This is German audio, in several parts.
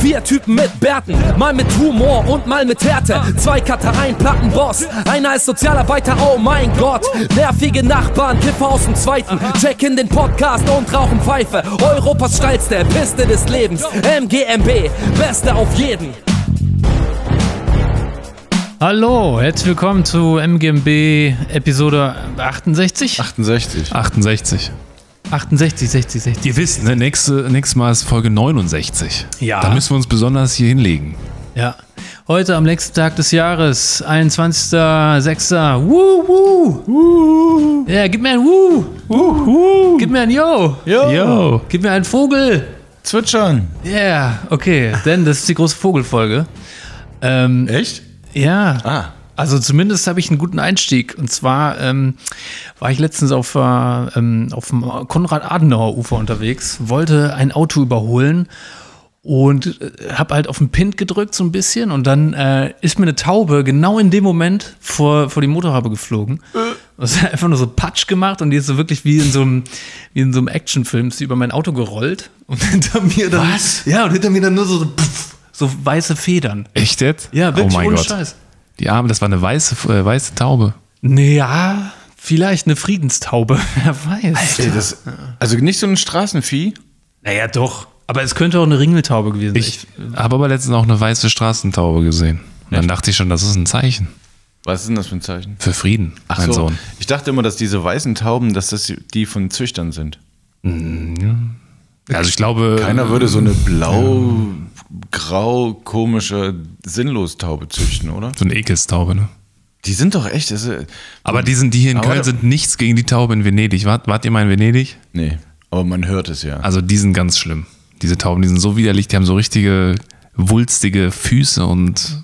Vier Typen mit Bärten, mal mit Humor und mal mit Härte. Zwei Cutter, ein Plattenboss, einer ist Sozialarbeiter, oh mein Gott. Nervige Nachbarn, Kiffer aus dem Zweiten. Check in den Podcast und rauchen Pfeife. Europas steilste Piste des Lebens. MGMB, Beste auf jeden. Hallo, herzlich willkommen zu MGMB Episode 68? 68. 68. 68, 60, 60. Ihr wisst, ne, nächste, nächstes Mal ist Folge 69. Ja. Da müssen wir uns besonders hier hinlegen. Ja. Heute am nächsten Tag des Jahres, 21.06. Woo, woo. Ja, gib mir ein Woo. Gib mir ein Yo. Jo. Yo. Gib mir einen Vogel. Zwitschern. Ja, yeah, okay. Denn das ist die große Vogelfolge. Ähm, Echt? ja. Ah. Also zumindest habe ich einen guten Einstieg. Und zwar ähm, war ich letztens auf, äh, ähm, auf dem Konrad-Adenauer-Ufer unterwegs, wollte ein Auto überholen und äh, habe halt auf den Pint gedrückt so ein bisschen und dann äh, ist mir eine Taube genau in dem Moment vor, vor die Motorhaube geflogen. Das hat einfach nur so Patsch gemacht und die ist so wirklich wie in so einem, wie in so einem Actionfilm ist die über mein Auto gerollt und hinter mir dann. Was? Ja, und hinter mir dann nur so, so, pff, so weiße Federn. Echt jetzt? Ja, wirklich oh mein ohne Gott. Scheiß. Die Arme, das war eine weiße, äh, weiße Taube. Ja, vielleicht eine Friedenstaube, wer weiß. Ey, das, also nicht so ein Straßenvieh? Naja, doch. Aber es könnte auch eine Ringeltaube gewesen sein. Ich habe aber letztens auch eine weiße Straßentaube gesehen. Und dann dachte ich schon, das ist ein Zeichen Was ist denn das für ein Zeichen? für Frieden, Ach mein so. Sohn. Ich dachte immer, dass diese weißen Tauben, dass das die von Züchtern sind. Also ich glaube. Keiner würde so eine blau, grau, komische Sinnlos-Taube züchten, oder? So eine Ekelstaube, ne? Die sind doch echt. Ist, Aber die, sind, die hier in Köln sind nichts gegen die Taube in Venedig. Wart, wart ihr mal in Venedig? nee, aber man hört es ja. Also die sind ganz schlimm. Diese Tauben, die sind so widerlich, die haben so richtige wulstige Füße und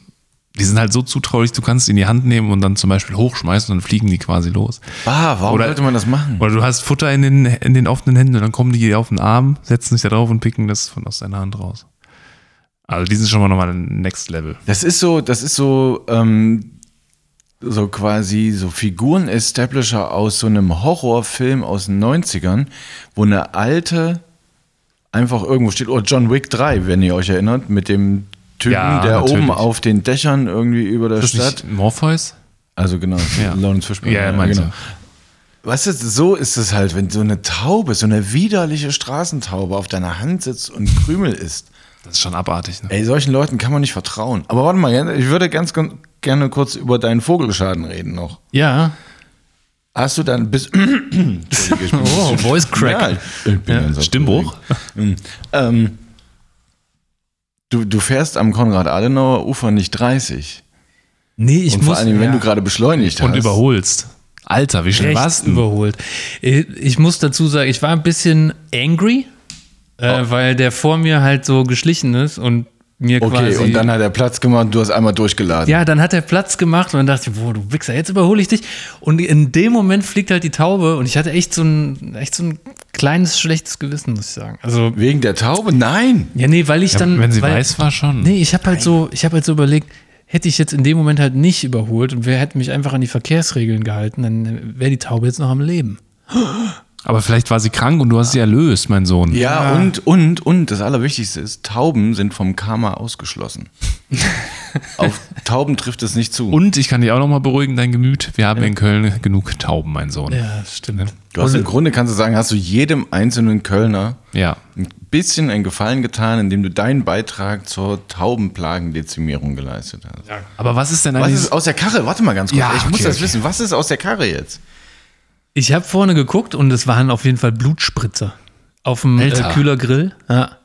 die sind halt so zutraulich, du kannst sie in die Hand nehmen und dann zum Beispiel hochschmeißen und dann fliegen die quasi los. Ah, warum Oder- sollte man das machen? Oder du hast Futter in den, in den offenen Händen und dann kommen die auf den Arm, setzen sich da drauf und picken das von aus deiner Hand raus. Also die sind schon mal nochmal ein Next Level. Das ist so, das ist so, ähm, so quasi so Figuren-Establisher aus so einem Horrorfilm aus den 90ern, wo eine alte einfach irgendwo steht, oder John Wick 3, wenn ihr euch erinnert, mit dem Typen, Ja, der natürlich. oben auf den Dächern irgendwie über der Ist das Stadt. nicht Morpheus? Also genau, Ja. Lawrence Fishburne. Ja, meinst du. Weißt du, so ist es halt, wenn so eine Taube, so eine widerliche Straßentaube auf deiner Hand sitzt und Krümel isst. Das ist schon abartig. Ne? Ey, solchen Leuten kann man nicht vertrauen. Aber warte mal, ich würde ganz gerne kurz über deinen Vogelschaden reden noch. Ja. Hast du dann bis. Oh, Voice Crack. Ja, ganz Stimmbruch? aufgeregt. Ähm, du, du fährst am Konrad-Adenauer-Ufer nicht 30. Nee, ich Und muss. vor allem, wenn ja, du gerade beschleunigt Und hast. überholst. Alter, wie schnell warst du? überholt. Ich muss dazu sagen, ich war ein bisschen angry, äh, Oh. weil der vor mir halt so geschlichen ist und mir Okay, quasi. und dann hat er Platz gemacht und du hast einmal durchgeladen. ja, dann hat er Platz gemacht und dann dachte ich, boah, du Wichser, jetzt überhole ich dich. Und in dem Moment fliegt halt die Taube und ich hatte echt so ein, echt so ein kleines schlechtes Gewissen, muss ich sagen. Also, Wegen der Taube? Nein! ja, nee, weil ich Ja, dann. wenn sie weil, weiß war, schon. Nee, ich habe halt so, ich habe halt so überlegt, hätte ich jetzt in dem Moment halt nicht überholt und wer hätte mich einfach an die Verkehrsregeln gehalten, dann wäre die Taube jetzt noch am Leben. Aber vielleicht war sie krank und du hast sie erlöst, mein Sohn. Ja, und, und, und das Allerwichtigste ist, Tauben sind vom Karma ausgeschlossen. Auf Tauben trifft es nicht zu. Und ich kann dich auch nochmal beruhigen, dein Gemüt. Wir haben in Köln genug Tauben, mein Sohn. Ja, stimmt. du hast im Grunde, kannst du sagen, hast du jedem einzelnen Kölner Ja. ein bisschen einen Gefallen getan, indem du deinen Beitrag zur Taubenplagendezimierung geleistet hast. Aber was ist denn Was eigentlich. ist aus der Karre? Warte mal ganz kurz. Ja, ich muss okay, das okay. wissen. Was ist aus der Karre jetzt? Ich habe vorne geguckt und es waren auf jeden Fall Blutspritzer auf dem äh, Alter. Kühlergrill. Ja.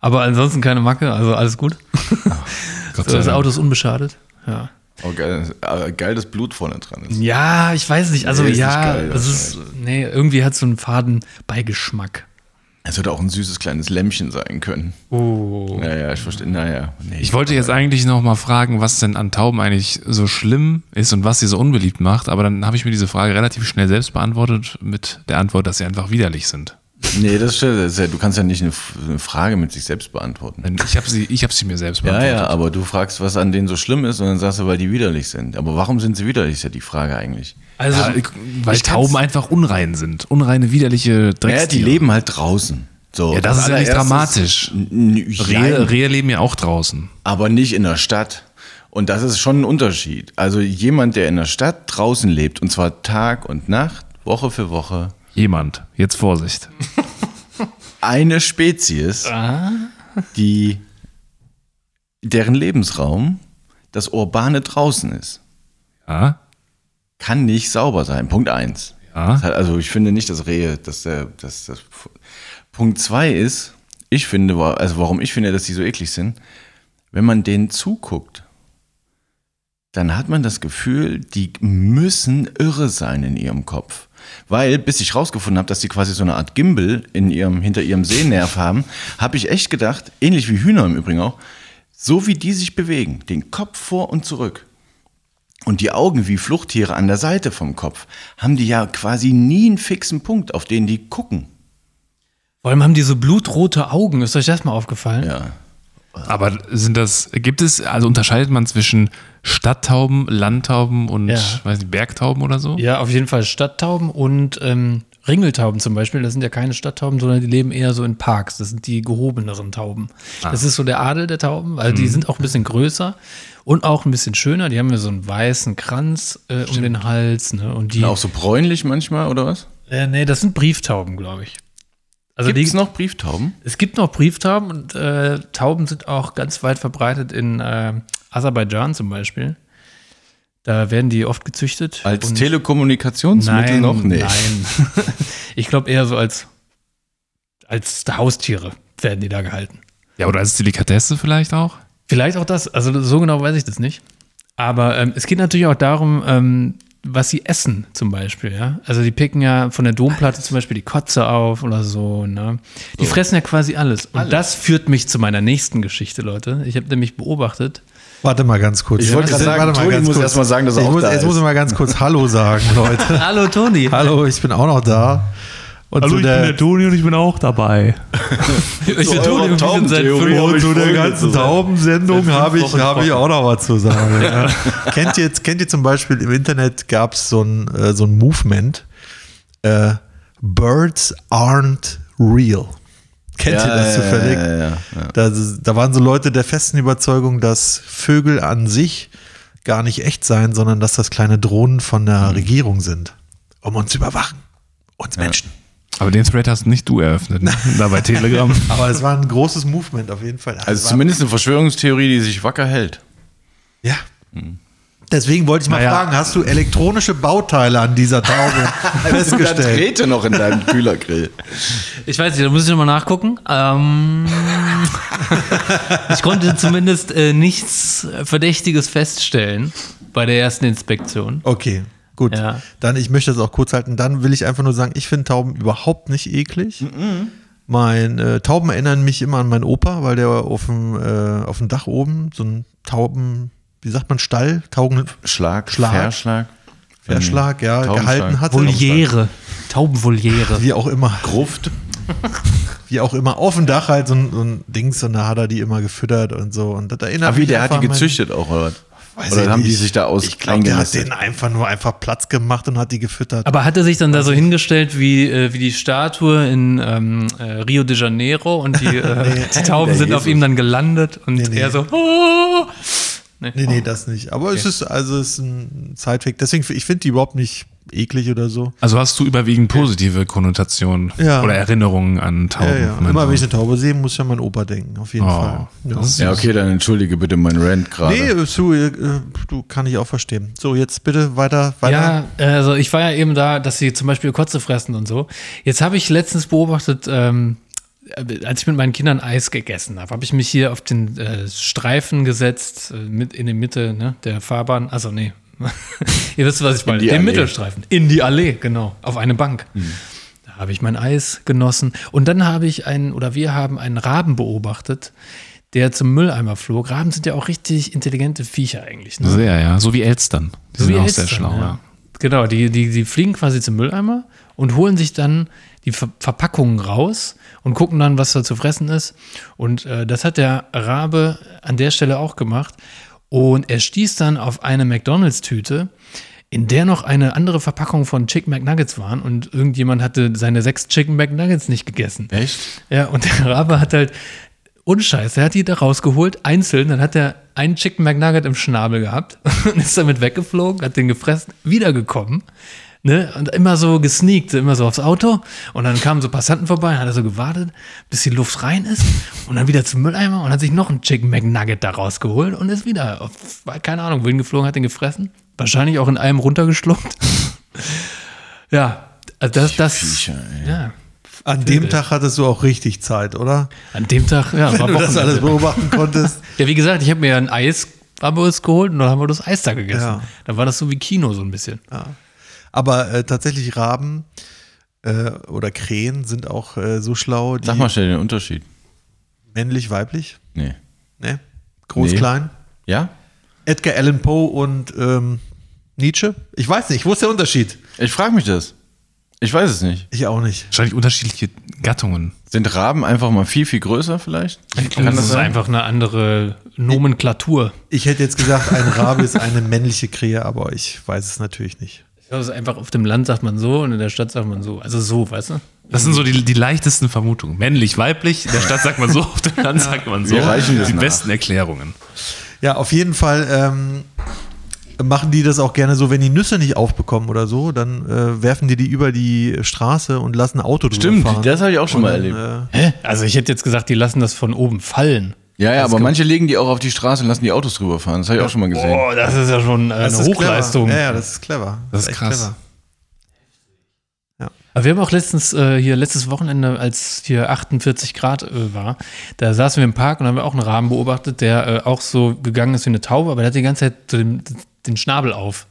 Aber ansonsten keine Macke, also alles gut. Gott So, das. Auto ist unbeschadet. Ja. Oh, geil, äh, geil, dass Blut vorne dran ist. ja, ich weiß nicht. Also Nee, ist ja, nicht geil, das ist, nee, irgendwie hat so einen faden Beigeschmack. Es hätte auch ein süßes kleines Lämmchen sein können. Oh. Naja, ich verstehe. Naja. Nee. Ich wollte jetzt eigentlich noch mal fragen, was denn an Tauben eigentlich so schlimm ist und was sie so unbeliebt macht, aber dann habe ich mir diese Frage relativ schnell selbst beantwortet mit der Antwort, dass sie einfach widerlich sind. Nee, das stimmt. Das ist ja, du kannst ja nicht eine, Frage mit sich selbst beantworten. Ich habe sie, ich hab sie mir selbst Ja, beantwortet. ja, aber du fragst, was an denen so schlimm ist und dann sagst du, weil die widerlich sind. Aber warum sind sie widerlich, ist ja die Frage eigentlich. Also, Ja, weil Tauben einfach unrein sind. Unreine, widerliche Dreckstiere. die leben halt draußen. So, Ja, das ist ja nicht dramatisch. Rehe, Rehe leben ja auch draußen. aber nicht in der Stadt. Und das ist schon ein Unterschied. Also jemand, der in der Stadt draußen lebt, und zwar Tag und Nacht, Woche für Woche, Jemand. Jetzt Vorsicht. eine Spezies, die deren Lebensraum das Urbane draußen ist, Ja. kann nicht sauber sein. Punkt eins. Ja. Das hat- Also ich finde nicht, dass Rehe, dass der, dass das. Punkt zwei ist, ich finde, also warum ich finde, dass die so eklig sind, wenn man denen zuguckt, dann hat man das Gefühl, die müssen irre sein in ihrem Kopf. Weil, bis ich rausgefunden habe, dass die quasi so eine Art Gimbal in ihrem, hinter ihrem Sehnerv haben, habe ich echt gedacht, ähnlich wie Hühner im Übrigen auch, so wie die sich bewegen, den Kopf vor und zurück, und die Augen wie Fluchttiere an der Seite vom Kopf, haben die ja quasi nie einen fixen Punkt, auf den die gucken. Vor allem haben die so blutrote Augen. Ist euch das mal aufgefallen? Ja. Aber sind das, gibt es, also unterscheidet man zwischen Stadttauben, Landtauben und, Ja. weiß nicht, Bergtauben oder so? Ja, auf jeden Fall Stadttauben und ähm, Ringeltauben zum Beispiel. Das sind ja keine Stadttauben, sondern die leben eher so in Parks. Das sind die gehobeneren Tauben. Das ist so der Adel der Tauben, weil die sind auch ein bisschen größer und auch ein bisschen schöner. Die haben ja so einen weißen Kranz äh, um den Hals. Ne? Und die, Auch so bräunlich manchmal, oder was? äh, nee, das sind Brieftauben, glaube ich. Also Gibt es noch Brieftauben? es gibt noch Brieftauben und äh, Tauben sind auch ganz weit verbreitet in äh, Aserbaidschan zum Beispiel. Da werden die oft gezüchtet. Als Telekommunikationsmittel Nein, noch? Nee. nein. Ich glaube eher so als, als Haustiere werden die da gehalten. Ja, oder als Delikatesse vielleicht auch? Vielleicht auch das, also so genau weiß ich das nicht. Aber ähm, es geht natürlich auch darum, ähm, was sie essen zum Beispiel, ja. Also die picken ja von der Domplatte zum Beispiel die Kotze auf oder so, ne. Die fressen ja quasi alles. Und das führt mich zu meiner nächsten Geschichte, Leute. Ich habe nämlich beobachtet, Warte mal ganz kurz. Ich wollte gerade sagen, Warte mal Toni ganz muss kurz. erst mal sagen, dass er ich auch muss, da Jetzt ist. muss ich mal ganz kurz Hallo sagen, Leute. Hallo Toni. Hallo, ich bin auch noch da. Und zu der, Toni und ich bin auch dabei. Ich bin Toni und sind seit fünf- hab und ich zu der ganzen. Taubensendung habe ich, habe ich auch noch was zu sagen. Ja. kennt, ihr, kennt ihr zum Beispiel im Internet gab es so ein, äh, so ein Movement, äh, Birds aren't real. Kennt ihr das zufällig? Ja, ja, ja, ja. Da, da waren so Leute der festen Überzeugung, dass Vögel an sich gar nicht echt seien, sondern dass das kleine Drohnen von der Mhm. Regierung sind, um uns zu überwachen. Uns Menschen. Aber den Thread hast nicht du eröffnet, ne? da bei Telegram. Aber es war ein großes Movement auf jeden Fall. Also es war, zumindest eine Verschwörungstheorie, die sich wacker hält. Ja. Deswegen wollte ich mal Naja. fragen, hast du elektronische Bauteile an dieser Taube festgestellt? Drähte noch in deinem Kühlergrill. Ich weiß nicht, da muss ich nochmal nachgucken. Ähm, ich konnte zumindest äh, nichts Verdächtiges feststellen bei der ersten Inspektion. Okay, gut. Ja. Dann, ich möchte das auch kurz halten. Dann will ich einfach nur sagen, ich finde Tauben überhaupt nicht eklig. Mein äh, Tauben erinnern mich immer an meinen Opa, weil der auf dem, äh, auf dem Dach oben so ein Tauben, wie sagt man, Stall, Tauben, Schlag, Schlag. Verschlag. Verschlag, ja, gehalten hat. Voliere. Taubenvoliere. Wie auch immer. Gruft. Wie auch immer. Auf dem Dach halt so ein, so ein Dings und da hat er die immer gefüttert und so. Und das erinnert Aber wie, mich der hat die gezüchtet auch, oder? was? Weiß Oder haben die nicht. sich da aus Ich glaube, der hat denen einfach nur einfach Platz gemacht und hat die gefüttert. Aber hat er sich dann da so hingestellt wie, äh, wie die Statue in ähm, äh, Rio de Janeiro und die, äh, die Tauben sind auf Jesus. ihm dann gelandet und Nee, nee. er so. "Oh." Nee, nee, das nicht. Aber es ist also es ist ein Sidefact. Deswegen, ich finde die überhaupt nicht eklig oder so. Also hast du überwiegend positive Konnotationen Ja. oder Erinnerungen an Tauben. Ja, ja. Immer wenn ich eine Taube sehe, muss ich an meinen Opa denken. Auf jeden Oh, Fall. Ja. Ja, okay, dann entschuldige bitte meinen Rant gerade. Nee, äh, Sue, äh, du kann ich auch verstehen. So, jetzt bitte weiter, weiter. Ja, also ich war ja eben da, dass sie zum Beispiel Kotze fressen und so. Jetzt habe ich letztens beobachtet, ähm, als ich mit meinen Kindern Eis gegessen habe, habe ich mich hier auf den äh, Streifen gesetzt, äh, mit in die Mitte ne, der Fahrbahn. Also nee, ihr wisst, was ich meine. Den Allee. Mittelstreifen. In die Allee, genau. Auf eine Bank. Da habe ich mein Eis genossen. Und dann habe ich einen, oder wir haben einen Raben beobachtet, der zum Mülleimer flog. Raben sind ja auch richtig intelligente Viecher eigentlich. Ne? Sehr, ja. So wie Elstern. Die So sind wie auch Elstern, sehr schlau, ja. ja. Genau, die, die, die fliegen quasi zum Mülleimer und holen sich dann die Ver Verpackungen raus und gucken dann, was da zu fressen ist. Und äh, das hat der Rabe an der Stelle auch gemacht. Und er stieß dann auf eine McDonalds-Tüte, in der noch eine andere Verpackung von Chicken McNuggets waren und irgendjemand hatte seine sechs Chicken McNuggets nicht gegessen. Echt? Ja, und der Rabe hat halt, ohne Scheiß, er hat die da rausgeholt, einzeln, dann hat er einen Chicken McNugget im Schnabel gehabt und ist damit weggeflogen, hat den gefressen, wiedergekommen. Ne, und immer so gesneakt, immer so aufs Auto. Und dann kamen so Passanten vorbei, hat er so gewartet, bis die Luft rein ist. Und dann wieder zum Mülleimer und hat sich noch einen Chicken McNugget da rausgeholt und ist wieder, auf, keine Ahnung, wohin geflogen, hat den gefressen. Wahrscheinlich auch in einem runtergeschluckt. ja, also das, das, Viecher, ja. An dem Tag hattest du auch richtig Zeit, oder? An dem Tag, ja, Wenn war du das alles beobachten konntest. Ja, wie gesagt, ich habe mir ein Eis Bambus geholt und dann haben wir das Eis da gegessen. Ja. Dann war das so wie Kino so ein bisschen. Aber äh, tatsächlich Raben äh, oder Krähen sind auch äh, so schlau, die Sag mal schnell den Unterschied. männlich, weiblich, Nee. ne? Groß, Nee. klein. Ja? Edgar Allan Poe und ähm, Nietzsche? Ich weiß nicht, wo ist der Unterschied? Ich frage mich das. Ich weiß es nicht. Ich auch nicht. Wahrscheinlich unterschiedliche Gattungen. Sind Raben einfach mal viel, viel größer vielleicht? Und das ist einfach eine andere Nomenklatur. Ich hätte jetzt gesagt, ein Rabe ist eine männliche Krähe, aber ich weiß es natürlich nicht. Das ist einfach auf dem Land sagt man so und in der Stadt sagt man so. Also so, weißt du? Das sind so die, die leichtesten Vermutungen. Männlich, weiblich, in der Stadt sagt man so, auf dem Land sagt man so. Wir reichen das die nach. besten Erklärungen. Ja, auf jeden Fall ähm, machen die das auch gerne so, wenn die Nüsse nicht aufbekommen oder so, dann äh, werfen die die über die Straße und lassen ein Auto drüber Stimmt, fahren. das habe ich auch schon Und mal dann, erlebt. Äh, Hä? Also ich hätte jetzt gesagt, die lassen das von oben fallen. Ja, ja, Das aber manche legen die auch auf die Straße und lassen die Autos drüber fahren. Das habe ich auch schon mal gesehen. Oh, das ist ja schon das eine ist Hochleistung. Clever. Ja, ja, das ist clever. Das ist echt krass. Aber wir haben auch letztens äh, hier letztes Wochenende, als hier 48 Grad äh, war, da saßen wir im Park und haben wir auch einen Raben beobachtet, der äh, auch so gegangen ist wie eine Taube, aber der hat die ganze Zeit so den, den Schnabel auf.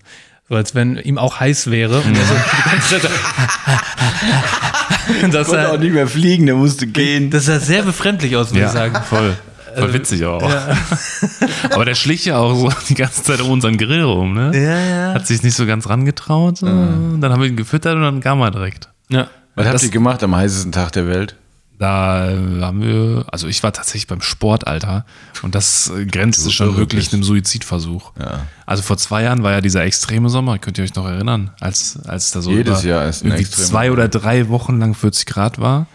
So als wenn ihm auch heiß wäre. Und er so die ganze Zeit. das, Konnte auch nicht mehr fliegen, der musste gehen. das sah sehr befremdlich aus, muss ich sagen. voll. Voll witzig auch. Aber der schlich ja auch so die ganze Zeit um unseren Grill rum, ne? Ja, ja. Hat sich nicht so ganz rangetraut. So. Dann haben wir ihn gefüttert und dann kam er direkt. ja. Was habt Das- ihr gemacht am heißesten Tag der Welt? Da äh, haben wir, also ich war tatsächlich beim Sportalter und das äh, grenzte schon wirklich bist. einem Suizidversuch. Ja. Also vor zwei Jahren war ja dieser extreme Sommer, könnt ihr euch noch erinnern, als, als da so Jedes über Jahr ist irgendwie zwei oder drei Wochen lang 40 Grad war.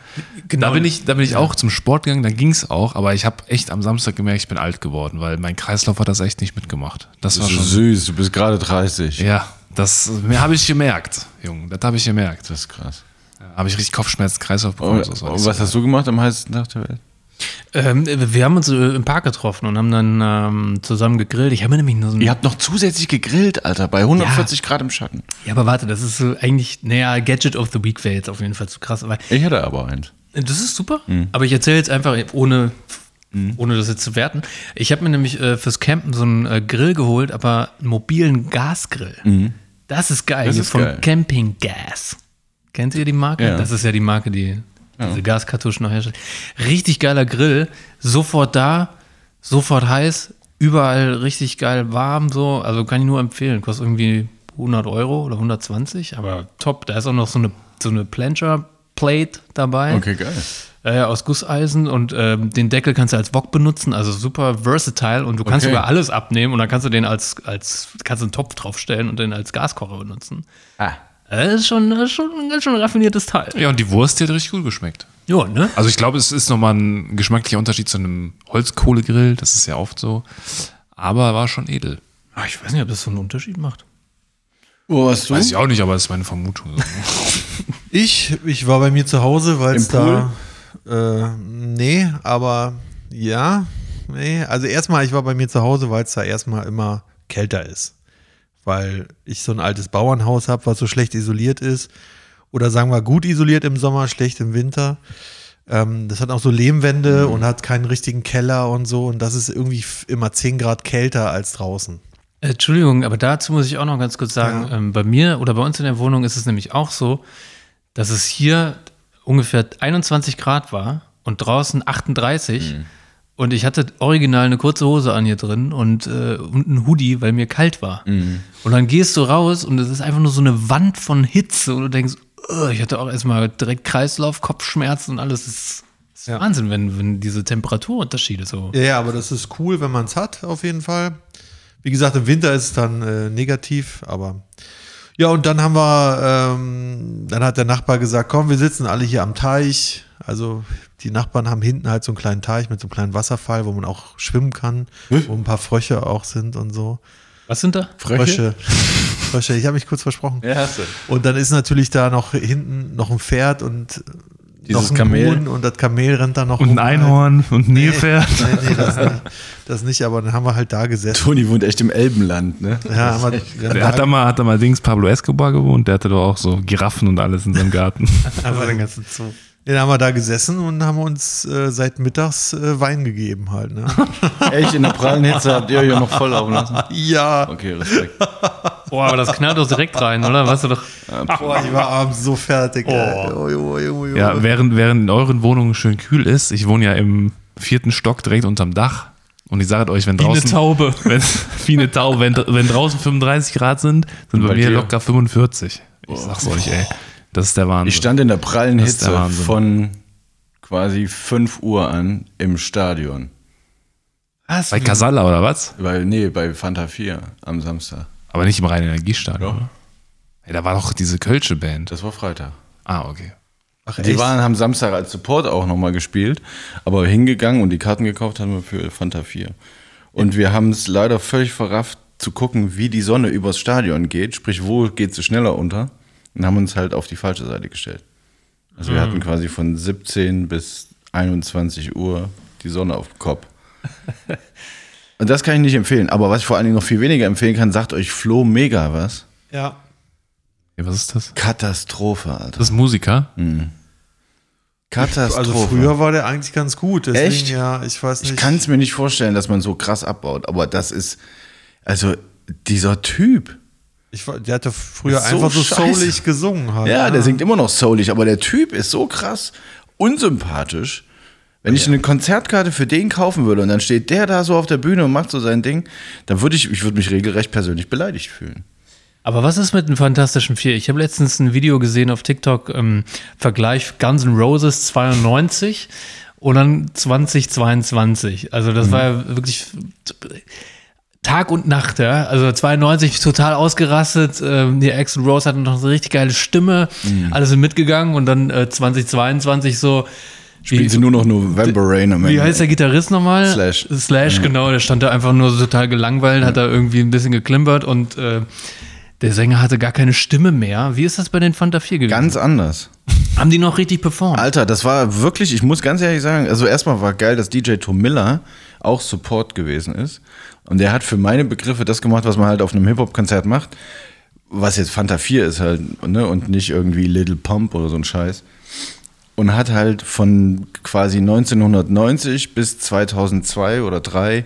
Genau. Da bin ich, da bin ich auch zum Sport gegangen, da ging es auch, aber ich habe echt am Samstag gemerkt, ich bin alt geworden, weil mein Kreislauf hat das echt nicht mitgemacht. Das war Das ist schon. süß, du bist gerade 30. Ja, das mir habe ich gemerkt, Junge, das habe ich gemerkt. Das ist krass. Habe ich richtig Kopfschmerzen, Kreislauf bekommen. Und, so, und was hast du gemacht am heißesten Tag der Welt? Ähm, wir haben uns äh, im Park getroffen und haben dann ähm, zusammen gegrillt. Ich habe mir nämlich nur so ein Ihr habt noch zusätzlich gegrillt, Alter, bei 140 Grad im Schatten. Ja, aber warte, das ist so eigentlich, naja, Gadget of the Week wäre jetzt auf jeden Fall zu krass. Aber Ich hatte aber eins. das ist super. Aber ich erzähle jetzt einfach, ohne, ohne das jetzt zu werten. Ich habe mir nämlich äh, fürs Campen so einen äh, Grill geholt, aber einen mobilen Gasgrill. Das ist geil. Das ist von geil. Camping Gas. Kennt ihr die Marke? Ja. Das ist ja die Marke, die diese Gaskartuschen noch herstellt. Richtig geiler Grill. Sofort da, sofort heiß, überall richtig geil warm. So. Also kann ich nur empfehlen. Kostet irgendwie 100 Euro oder 120, aber top. Da ist auch noch so eine, so eine Plancher-Plate dabei. Okay, geil. Äh, aus Gusseisen und ähm, den Deckel kannst du als Wok benutzen, also super versatile und du kannst Okay. sogar alles abnehmen und dann kannst du den als, als kannst du einen Topf draufstellen und den als Gaskocher benutzen. Ah. Äh, Das ist schon, das ist schon ein ganz schön raffiniertes Teil. Ja, und die Wurst die hat richtig gut geschmeckt. Ja, ne? Also ich glaube, es ist nochmal ein geschmacklicher Unterschied zu einem Holzkohlegrill, das ist ja oft so. Aber war schon edel. Ah, Ich weiß nicht, ob das so einen Unterschied macht. Wo warst du? Weiß ich auch nicht, aber das ist meine Vermutung. Ich, ich war bei mir zu Hause, weil es da. Äh, nee, aber ja. Nee, also erstmal, ich war bei mir zu Hause, weil es da erstmal immer kälter ist. Weil ich so ein altes Bauernhaus habe, was so schlecht isoliert ist. Oder sagen wir gut isoliert im Sommer, schlecht im Winter. Ähm, das hat auch so Lehmwände und hat keinen richtigen Keller und so. Und das ist irgendwie immer 10 Grad kälter als draußen. Äh, Entschuldigung, aber dazu muss ich auch noch ganz kurz sagen, Ja. ähm, bei mir oder bei uns in der Wohnung ist es nämlich auch so, dass es hier ungefähr 21 Grad war und draußen 38. Und ich hatte original eine kurze Hose an hier drin und, äh, und ein Hoodie, weil mir kalt war. Und dann gehst du raus und es ist einfach nur so eine Wand von Hitze und du denkst, ich hatte auch erstmal direkt Kreislauf, Kopfschmerzen und alles. Das ist, das ist Ja. Wahnsinn, wenn, wenn diese Temperaturunterschiede so. Ja, ja, aber das ist cool, wenn man es hat, auf jeden Fall. Wie gesagt, im Winter ist es dann äh, negativ, aber ja, und dann haben wir, ähm, dann hat der Nachbar gesagt, komm, wir sitzen alle hier am Teich. Also die Nachbarn haben hinten halt so einen kleinen Teich mit so einem kleinen Wasserfall, wo man auch schwimmen kann, wo ein paar Frösche auch sind und so. Was sind da? Frösche. Frösche. Ich habe mich kurz versprochen. Ja, hast du. Und dann ist natürlich da noch hinten noch ein Pferd und Dieses noch ein Kamel. Huhn und das Kamel rennt da noch Und ein. Einhorn und ein Nilpferd. Nee, nee, das nicht. Das nicht, aber dann haben wir halt da gesessen. Toni wohnt echt im Elbenland, ne? Ja, haben wir, Der hat da mal, hat da mal Dings Pablo Escobar gewohnt, der hatte doch auch so Giraffen und alles in seinem Garten. haben wir den ganzen Zoo. Dann haben wir da gesessen und haben uns äh, seit mittags äh, Wein gegeben halt. Ne? Echt, in der prallen Hitze habt ihr euch ja noch voll laufen lassen. ja. Okay, Respekt. Boah, aber das knallt doch direkt rein, oder? Weißt du doch. Boah, ich war abends so fertig. ey. Oh, oh, oh, oh, Ja, während, während in euren Wohnungen schön kühl ist, ich wohne ja im vierten Stock direkt unterm Dach. Und ich sage euch, wenn Wie eine draußen. Taube. Wenn, wie eine Taube. Wenn, wenn draußen 35 Grad sind, sind bei, bei mir dir? locker 45. Ich sag's euch, ey. Das ist der Wahnsinn. Ich stand in der prallen Das der Hitze Wahnsinn. von quasi 5 Uhr an im Stadion. Was? bei Casalla oder was? Weil, nee, bei Fanta 4 am Samstag. Aber nicht im reinen Energiestadion, Ja. oder? Ey, da war doch diese Kölsche Band. Das war Freitag. Ah, okay. Ach, Die echt? waren, haben Samstag als Support auch nochmal gespielt, aber hingegangen und die Karten gekauft haben wir für Fanta 4. Und wir haben es leider völlig verrafft zu gucken, wie die Sonne übers Stadion geht, sprich, wo geht sie schneller unter und haben uns halt auf die falsche Seite gestellt. Also wir hatten quasi von 17 bis 21 Uhr die Sonne auf dem Kopf. Und das kann ich nicht empfehlen. Aber was ich vor allen Dingen noch viel weniger empfehlen kann, sagt euch Flo Mega was. Ja. Ja, was ist das? Katastrophe, Alter. Das ist Musiker? Katastrophe. Also früher war der eigentlich ganz gut. Deswegen, Echt? Ja, ich weiß nicht. Ich kann es mir nicht vorstellen, dass man so krass abbaut, aber das ist, also dieser Typ. Ich, der hatte früher so einfach so scheiße. soulig gesungen halt. Ja, der singt immer noch soulig, aber der Typ ist so krass unsympathisch. Wenn ich eine Konzertkarte für den kaufen würde und dann steht der da so auf der Bühne und macht so sein Ding, dann würde ich, ich würde mich regelrecht persönlich beleidigt fühlen. Aber was ist mit den Fantastischen Vier? Ich habe letztens ein Video gesehen auf TikTok, ähm, Vergleich Guns N' Roses 92 und dann 2022. Also das war ja wirklich Tag und Nacht, ja. Also 92 total ausgerastet. Ähm, die Axel Rose hatte noch eine richtig geile Stimme. Alle sind mitgegangen und dann äh, 2022 so. Spielen sie nur noch November Rain am Wie Ende. heißt der Gitarrist nochmal? Slash. Slash, genau. Der stand da einfach nur so total gelangweilt, hat da irgendwie ein bisschen geklimpert und äh, der Sänger hatte gar keine Stimme mehr. Wie ist das bei den Fanta 4 gewesen? Ganz anders. Haben die noch richtig performt? Alter, das war wirklich, ich muss ganz ehrlich sagen, also erstmal war geil, dass DJ Tom Miller auch Support gewesen ist. Und der hat für meine Begriffe das gemacht, was man halt auf einem Hip-Hop-Konzert macht. Was jetzt Fanta 4 ist halt, ne, und nicht irgendwie Little Pump oder so ein Scheiß. Und hat halt von quasi 1990 bis 2002 oder 3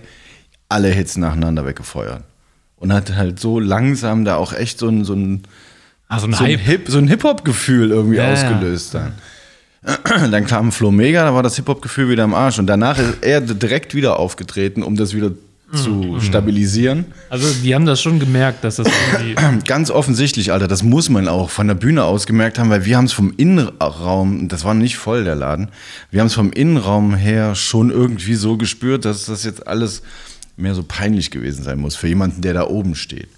alle Hits nacheinander weggefeuert. Und hat halt so langsam da auch echt so ein, so ein, Ah, so ein so ein. Hip, so ein Hip-Hop-Gefühl irgendwie Ja, ausgelöst dann. Dann kam Flo Mega, da war das Hip-Hop-Gefühl wieder am Arsch. Und danach ist er direkt wieder aufgetreten, um das wieder zu Mhm. stabilisieren. Also die haben das schon gemerkt, dass das irgendwie. Ganz offensichtlich, Alter, das muss man auch von der Bühne aus gemerkt haben, weil wir haben es vom Innenraum, das war nicht voll der Laden, wir haben es vom Innenraum her schon irgendwie so gespürt, dass das jetzt alles mehr so peinlich gewesen sein muss für jemanden, der da oben steht.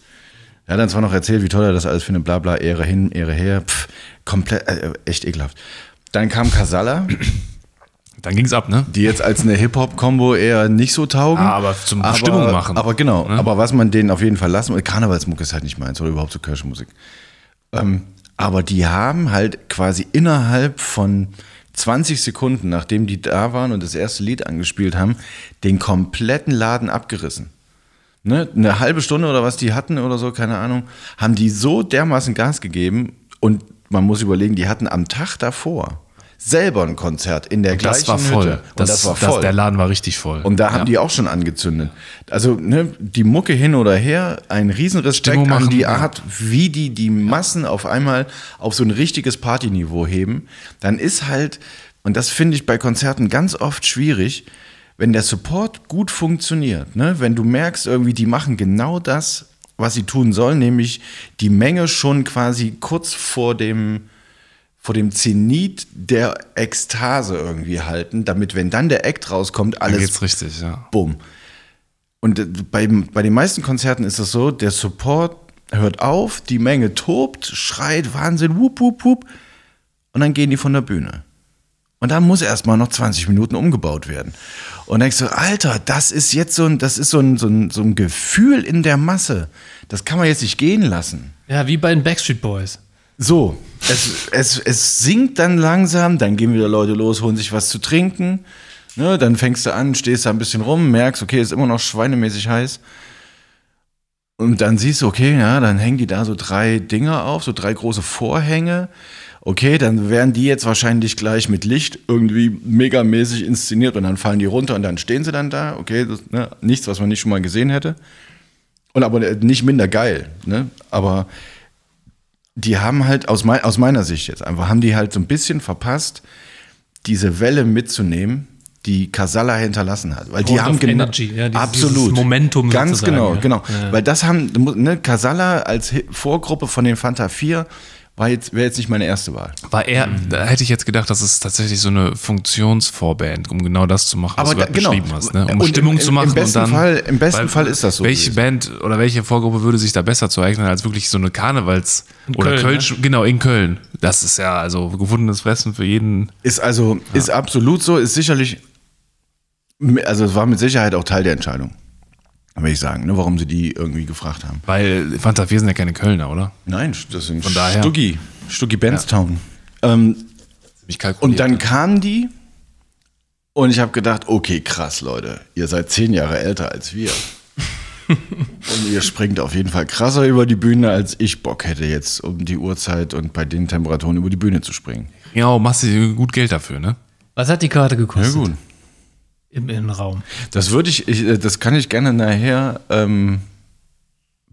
Er hat dann zwar noch erzählt, wie toll er das alles findet, bla bla, Ehre hin, Ehre her, pff, komplett, äh, echt ekelhaft. Dann kam Casalla, Dann ging's ab, ne? die jetzt als eine Hip-Hop-Kombo eher nicht so taugen. Ah, aber zum Stimmung machen. Aber genau, Ne? aber was man denen auf jeden Fall lassen, Karnevalsmuck ist halt nicht meins oder überhaupt so Kirchenmusik. Ähm, aber die haben halt quasi innerhalb von 20 Sekunden, nachdem die da waren und das erste Lied angespielt haben, den kompletten Laden abgerissen. Ne? Eine halbe Stunde oder was die hatten oder so, keine Ahnung, haben die so dermaßen Gas gegeben und man muss überlegen, die hatten am Tag davor selber ein Konzert in der Das gleichen war voll. Hütte. Und das, war das- voll. der Laden war richtig voll. Und da haben Ja. die auch schon angezündet. Also ne, die Mucke hin oder her, ein Riesenrespekt Stimmung an machen, die ja. Art, wie die die Massen auf einmal auf so ein richtiges Partyniveau heben. Dann ist halt, und das finde ich bei Konzerten ganz oft schwierig, wenn der Support gut funktioniert, ne? wenn du merkst, irgendwie, die machen genau das, was sie tun sollen, nämlich die Menge schon quasi kurz vor dem, vor dem Zenit der Ekstase irgendwie halten, damit, wenn dann der Act rauskommt, Dann alles geht's richtig, ja. bumm. Und äh, bei, bei den meisten Konzerten ist es so, der Support hört auf, die Menge tobt, schreit, Wahnsinn, wup, wup, wup. Und dann gehen die von der Bühne. Und dann muss erstmal noch 20 Minuten umgebaut werden. Und denkst du, Alter, das ist jetzt so ein, das ist so ein, so ein, so ein Gefühl in der Masse. Das kann man jetzt nicht gehen lassen. Ja, wie bei den Backstreet Boys. So, es, es, es sinkt dann langsam, dann gehen wieder Leute los, holen sich was zu trinken. Ne, dann fängst du an, stehst da ein bisschen rum, merkst, okay, ist immer noch schweinemäßig heiß. Und dann siehst du, okay, ja, dann hängen die da so drei Dinger auf, so drei große Vorhänge. Okay, dann werden die jetzt wahrscheinlich gleich mit Licht irgendwie megamäßig inszeniert und dann fallen die runter und dann stehen sie dann da. Okay, das, ne, nichts, was man nicht schon mal gesehen hätte. Und aber nicht minder geil, ne? Aber die haben halt aus, mein, aus meiner Sicht jetzt einfach, haben die halt so ein bisschen verpasst, diese Welle mitzunehmen, die Casalla hinterlassen hat. Weil die haben genau ja, absolut Momentum ganz genau, genau, Ja. weil das haben ne, Casalla als Vorgruppe von den Fanta 4 war jetzt wäre jetzt nicht meine erste Wahl. War er, da hätte ich jetzt gedacht, das ist tatsächlich so eine Funktionsvorband, um genau das zu machen, was Aber du gerade da- genau. beschrieben hast. Ne? Um Und Stimmung im- zu im machen besten und dann. Fall- im besten weil Fall ist das so Welche gewesen. Band oder welche Vorgruppe würde sich da besser zu eignen als wirklich so eine Karnevals- oder Köln, Kölsch, genau, in Köln. Das ist ja also gefundenes Fressen für jeden. Ist also ist absolut so, ist sicherlich also es war mit Sicherheit auch Teil der Entscheidung. Will ich sagen, ne, warum sie die irgendwie gefragt haben. Weil Fanta 4 sind ja keine Kölner, oder? Nein, das sind Von daher- Stuggi, Stuggi Benstown. Ähm, Ziemlich kalkuliert. Und dann kamen die und ich habe gedacht, okay, krass, Leute, ihr seid zehn Jahre älter als wir. und ihr springt auf jeden Fall krasser über die Bühne, als ich Bock hätte, jetzt um die Uhrzeit und bei den Temperaturen über die Bühne zu springen. Genau, machst du gut Geld dafür, ne? Was hat die Karte gekostet? Ja, gut. Im Innenraum. Das würde ich, ich, äh, das kann ich gerne nachher ähm,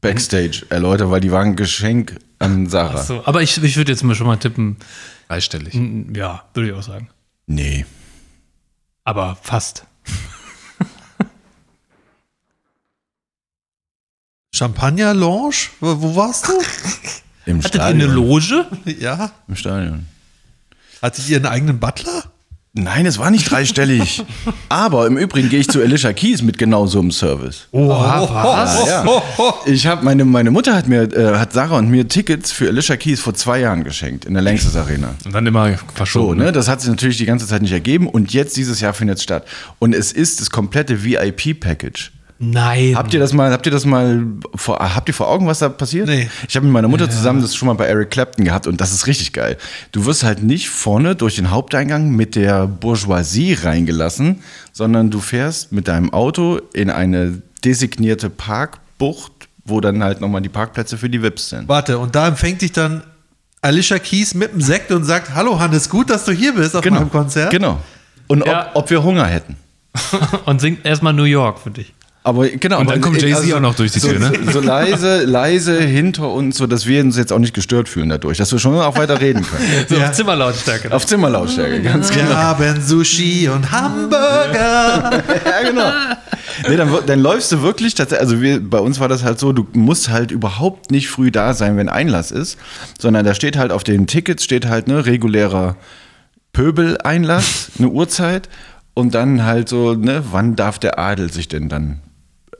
Backstage erläutern, weil die waren ein Geschenk an Sarah. So, aber ich, ich würde jetzt mal schon mal tippen. Dreistellig. Ja, würde ich auch sagen. Nee. Aber fast. Champagner Lounge? Wo, wo warst du? Im Hattet ihr eine Loge? ja. Im Stadion. Hattet ihr einen eigenen Butler? Nein, es war nicht dreistellig. Aber im Übrigen gehe ich zu Alicia Keys mit genau so einem Service. Oha, was? Ja, ja. Ich habe meine, meine Mutter hat mir, äh, hat Sarah und mir Tickets für Alicia Keys vor zwei Jahren geschenkt in der Längstes Arena. Und dann immer So, verschoben. ne? Das hat sich natürlich die ganze Zeit nicht ergeben und jetzt dieses Jahr findet es statt. Und es ist das komplette VIP-Package. Nein. Habt ihr das mal, habt ihr das mal vor, habt ihr vor Augen, was da passiert? Nee. Ich habe mit meiner Mutter zusammen das schon mal bei Eric Clapton gehabt und das ist richtig geil. Du wirst halt nicht vorne durch den Haupteingang mit der Bourgeoisie reingelassen, sondern du fährst mit deinem Auto in eine designierte Parkbucht, wo dann halt nochmal die Parkplätze für die VIPs sind. Warte, und da empfängt dich dann Alicia Keys mit dem Sekt und sagt: Hallo Hannes, gut, dass du hier bist auf meinem Konzert. Genau. Und Ja. ob, ob wir Hunger hätten. Und singt erstmal New York für dich. Aber genau. Und dann kommt Jay-Z also auch noch durch die so, Tür, ne? So leise, leise hinter uns, so dass wir uns jetzt auch nicht gestört fühlen dadurch, dass wir schon auch weiter reden können. So Ja. auf Zimmerlautstärke. Auf Zimmerlautstärke, ganz Wir genau. haben Sushi und Hamburger. Ja, genau. Nee, dann, wir- dann läufst du wirklich, tatsächlich- also wir, bei uns war das halt so, du musst halt überhaupt nicht früh da sein, wenn Einlass ist, sondern da steht halt auf den Tickets, steht halt ne, regulärer Pöbel-Einlass, eine Uhrzeit und dann halt so, ne, wann darf der Adel sich denn dann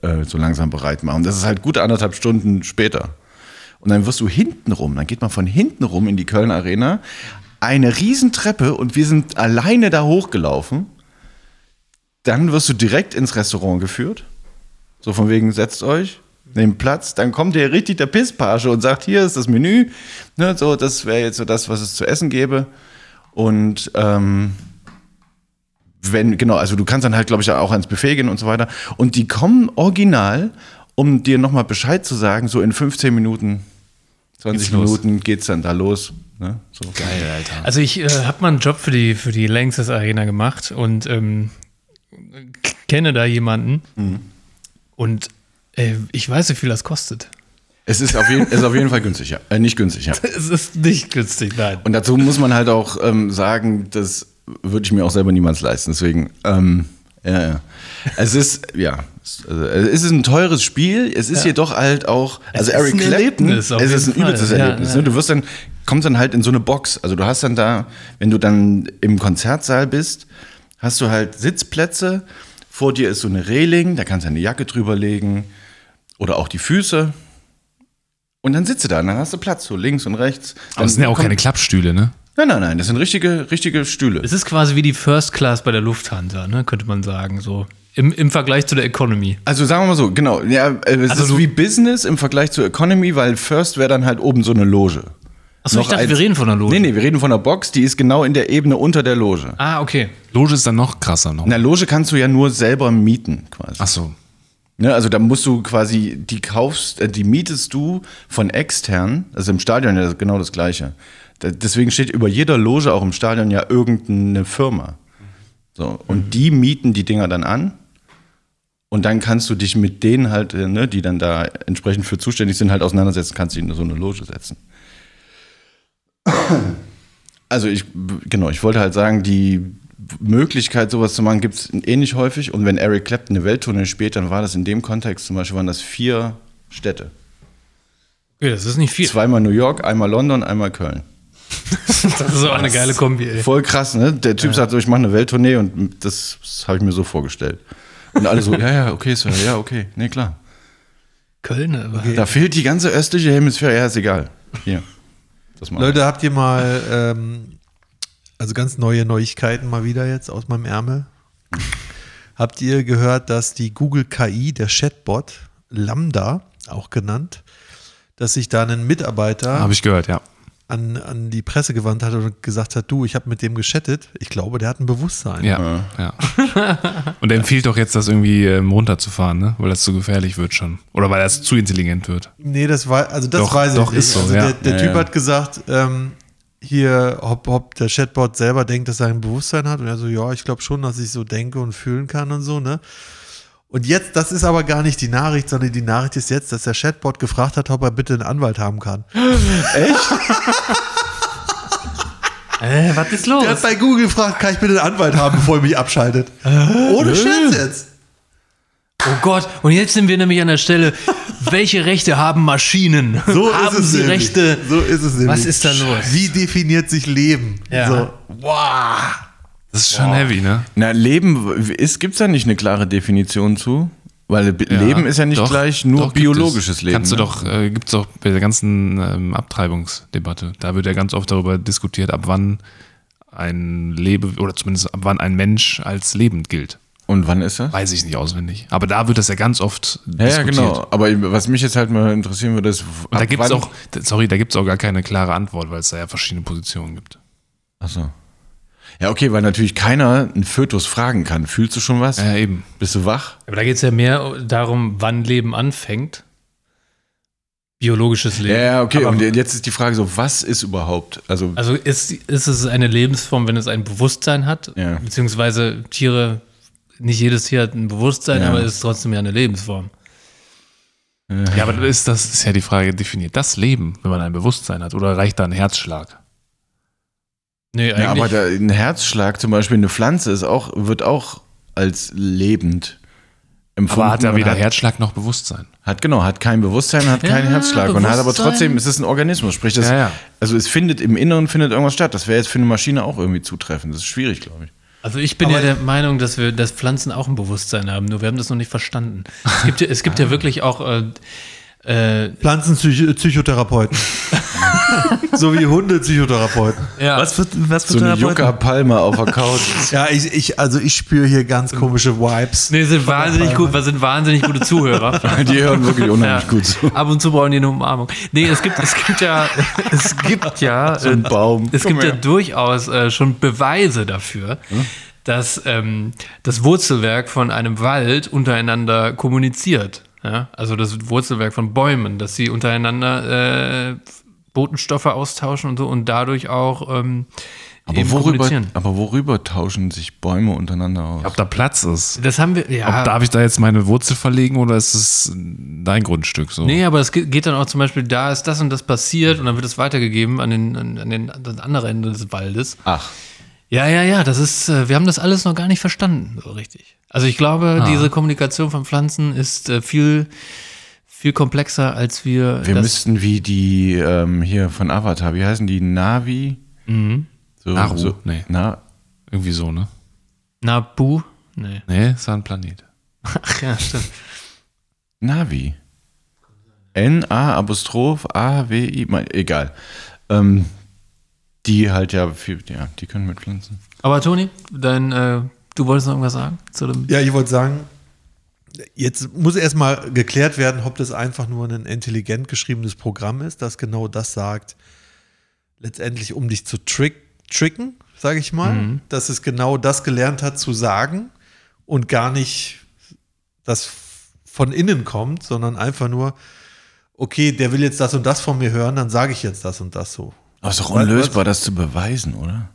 äh, so langsam bereit machen. Das ist halt gute anderthalb Stunden später. Und dann wirst du hinten rum, dann geht man von hinten rum in die Köln Arena, eine Riesentreppe und wir sind alleine da hochgelaufen. Dann wirst du direkt ins Restaurant geführt. So von wegen, setzt euch, nehmt Platz. Dann kommt dir richtig der Pisspage und sagt, hier ist das Menü. Ne, so, das wäre jetzt so das, was es zu essen gäbe. Und ähm, wenn, genau, also du kannst dann halt, glaube ich, auch ans Buffet gehen und so weiter. Und die kommen original, um dir nochmal Bescheid zu sagen, so in 15 Minuten, 20 Geht's los. Minuten geht's dann da los. Ne? So. Geil, Alter. Also ich äh, habe mal einen Job für die, für die Längstes Arena gemacht und ähm, kenne da jemanden. Und äh, ich weiß, wie viel das kostet. Es ist auf, jeden, ist auf jeden Fall günstig, ja. Äh, nicht günstig, ja. Es ist nicht günstig, nein. Und dazu muss man halt auch ähm, sagen, das würde ich mir auch selber niemals leisten. Deswegen, ähm, ja, ja. Es ist, ja, es, es ist ein teures Spiel. Es ist jedoch halt auch, also Eric Clapton, Erlebnis, es ist ein Fall. übelstes Ja, Erlebnis. ja. Ne? Du wirst dann, kommst dann halt in so eine Box. Also du hast dann da, wenn du dann im Konzertsaal bist, hast du halt Sitzplätze Vor dir ist so eine Reling, da kannst du eine Jacke drüber legen oder auch die Füße. Und dann sitze da, und dann hast du Platz, so links und rechts. Aber Dann das sind ja auch keine Klappstühle, ne? Nein, nein, nein, das sind richtige, richtige Stühle. Es ist quasi wie die First Class bei der Lufthansa, ne? könnte man sagen. So. Im, Im Vergleich zu der Economy. Also sagen wir mal so, genau. Ja, äh, es Also ist wie Business im Vergleich zur Economy, weil First wäre dann halt oben so eine Loge. Achso, ich dachte, wir reden von der Loge. Nee, nee, wir reden von der Box, die ist genau in der Ebene unter der Loge. Ah, okay. Loge ist dann noch krasser noch. In der Loge kannst du ja nur selber mieten, quasi. Ach so. Ne, also da musst du quasi, die kaufst, äh, die mietest du von extern, also im Stadion ja genau das Gleiche. Deswegen steht über jeder Loge auch im Stadion ja irgendeine Firma. So, und die mieten die Dinger dann an. Und dann kannst du dich mit denen halt, äh, ne, die dann da entsprechend für zuständig sind, halt auseinandersetzen, kannst dich in so eine Loge setzen. Also ich, genau, ich wollte halt sagen, die Möglichkeit, sowas zu machen, gibt es ähnlich häufig. Und wenn Eric Clapton eine Welttournee spielt, dann war das in dem Kontext zum Beispiel, waren das vier Städte. okay. Das ist nicht viel. Zweimal New York, einmal London, einmal Köln. Das ist auch eine geile Kombi, ey. Voll krass, ne? Der Typ sagt so, ich mache eine Welttournee und das, das habe ich mir so vorgestellt. Und alle so, ja, ja, okay, Sir, ja, okay, nee, klar. Köln, aber. Da fehlt die ganze östliche Hemisphäre, ja, ist egal. Hier. Leute, habt ihr mal, ähm, also ganz neue Neuigkeiten mal wieder jetzt aus meinem Ärmel? Habt ihr gehört, dass die Google KI, der Chatbot, Lambda auch genannt, dass sich da ein Mitarbeiter Habe ich gehört, ja. An, an die Presse gewandt hat und gesagt hat, du, ich habe mit dem geschattet. Ich glaube, der hat ein Bewusstsein. Ja, ja. Und er empfiehlt doch jetzt, das irgendwie ähm, runterzufahren, ne? Weil das zu gefährlich wird schon. Oder weil das zu intelligent wird. Nee, das war, also das Doch, weiß ich doch, nicht. ist so, also ja. der, der Ja, Typ ja. hat gesagt, ähm, hier, ob, ob der Chatbot selber denkt, dass er ein Bewusstsein hat. Und er so, ja, ich glaube schon, dass ich so denke und fühlen kann und so, ne? Und jetzt, das ist aber gar nicht die Nachricht, sondern die Nachricht ist jetzt, dass der Chatbot gefragt hat, ob er bitte einen Anwalt haben kann. Äh, was ist los? Der hat bei Google gefragt, kann ich bitte einen Anwalt haben, bevor er mich abschaltet? Ohne Scherz jetzt. Oh Gott, und jetzt sind wir nämlich an der Stelle, welche Rechte haben Maschinen? So haben ist es sie nämlich. Rechte? So ist es nämlich. Was ist da los? Wie definiert sich Leben? Ja. So, wow. Das ist schon heavy, ne? Gibt Leben, gibt es da nicht eine klare Definition zu? Weil Be- Leben ist ja nicht doch, gleich nur doch, biologisches es. Leben. Kannst du ne? doch, äh, gibt es doch bei der ganzen ähm, Abtreibungsdebatte. Da wird ja ganz oft darüber diskutiert, ab wann ein Lebe oder zumindest ab wann ein Mensch als lebend gilt. Und wann ist das? Weiß ich nicht auswendig. Aber da wird das ja ganz oft Ja, ja, diskutiert. genau. Aber was mich jetzt halt mal interessieren würde, ist, da gibt es auch, sorry, da gibt es auch gar keine klare Antwort, weil es da ja verschiedene Positionen gibt. Achso. Ja, okay, weil natürlich keiner einen Fötus fragen kann. Fühlst du schon was? Ja, eben. Bist du wach? Aber da geht es ja mehr darum, wann Leben anfängt. Biologisches Leben. Ja, okay. Aber, Und jetzt ist die Frage so, was ist überhaupt? Also, also ist, ist es eine Lebensform, wenn es ein Bewusstsein hat? Ja. Beziehungsweise Tiere, nicht jedes Tier hat ein Bewusstsein, Ja. aber es ist trotzdem ja eine Lebensform. Ja, aber ist, das ist ja die Frage, definiert das Leben, wenn man ein Bewusstsein hat? Oder reicht da ein Herzschlag? Nee, ja, aber eigentlich. der, ein Herzschlag, zum Beispiel eine Pflanze, ist auch, wird auch als lebend empfunden. Aber hat er und weder hat, Herzschlag noch Bewusstsein? hat genau, hat kein Bewusstsein, hat keinen Ja, Herzschlag und hat aber trotzdem, es ist ein Organismus, sprich das, Ja, ja. also es findet im Inneren findet irgendwas statt. Das wäre jetzt für eine Maschine auch irgendwie zutreffend. Das ist schwierig, glaube ich. Also ich bin ja der Meinung, dass wir, dass Pflanzen auch ein Bewusstsein haben, nur wir haben das noch nicht verstanden. Es gibt ja, es gibt ja wirklich auch äh, äh, Pflanzenpsychotherapeuten. So wie Hunde-Psychotherapeuten. Ja. Was für, was für So eine? Yucca Palma auf der Couch. Ja, ich, ich, also ich spüre hier ganz komische Vibes. Nee, sind wahnsinnig gut, wir sind wahnsinnig gute Zuhörer. Die hören wirklich unheimlich Ja. gut zu. Ab und zu brauchen die eine Umarmung. Nee, es gibt, es gibt ja, es gibt ja, So ein äh, Baum. es gibt ja durchaus äh, schon Beweise dafür, dass ähm, das Wurzelwerk von einem Wald untereinander kommuniziert. Ja? Also das Wurzelwerk von Bäumen, dass sie untereinander äh, Botenstoffe austauschen und so und dadurch auch ähm, Aber worüber, kommunizieren. aber worüber tauschen sich Bäume untereinander aus? Ob da Platz ist? Das haben wir, ja. Ob, darf ich da jetzt meine Wurzel verlegen oder ist es dein Grundstück so? Nee, aber es ge- geht dann auch zum Beispiel, da ist das und das passiert und dann wird es weitergegeben an den, an, an den an das andere Ende des Waldes. Ach. Ja, ja, ja, das ist, äh, wir haben das alles noch gar nicht verstanden, so richtig. Also ich glaube, Ah. diese Kommunikation von Pflanzen ist äh, viel, viel komplexer, als wir, Wir das, müssten wie die ähm, hier von Avatar, wie heißen die? Navi? So, Naru? So, Nee. Na, Irgendwie so, ne? Nabu, Nee. Nee, es war ein Planet. Ach ja, stimmt. Navi. N-A Apostroph A-W-I, egal. Ähm, die halt ja, viel, ja, die können mit Pflanzen. Aber Toni, dein, äh, du wolltest noch irgendwas sagen zu dem. Ja, ich wollte sagen, jetzt muss erstmal geklärt werden, ob das einfach nur ein intelligent geschriebenes Programm ist, das genau das sagt, letztendlich um dich zu trick, tricken, sage ich mal, dass es genau das gelernt hat zu sagen und gar nicht das von innen kommt, sondern einfach nur, okay, der will jetzt das und das von mir hören, dann sage ich jetzt das und das so. Aber ist doch unlösbar, das zu beweisen, oder?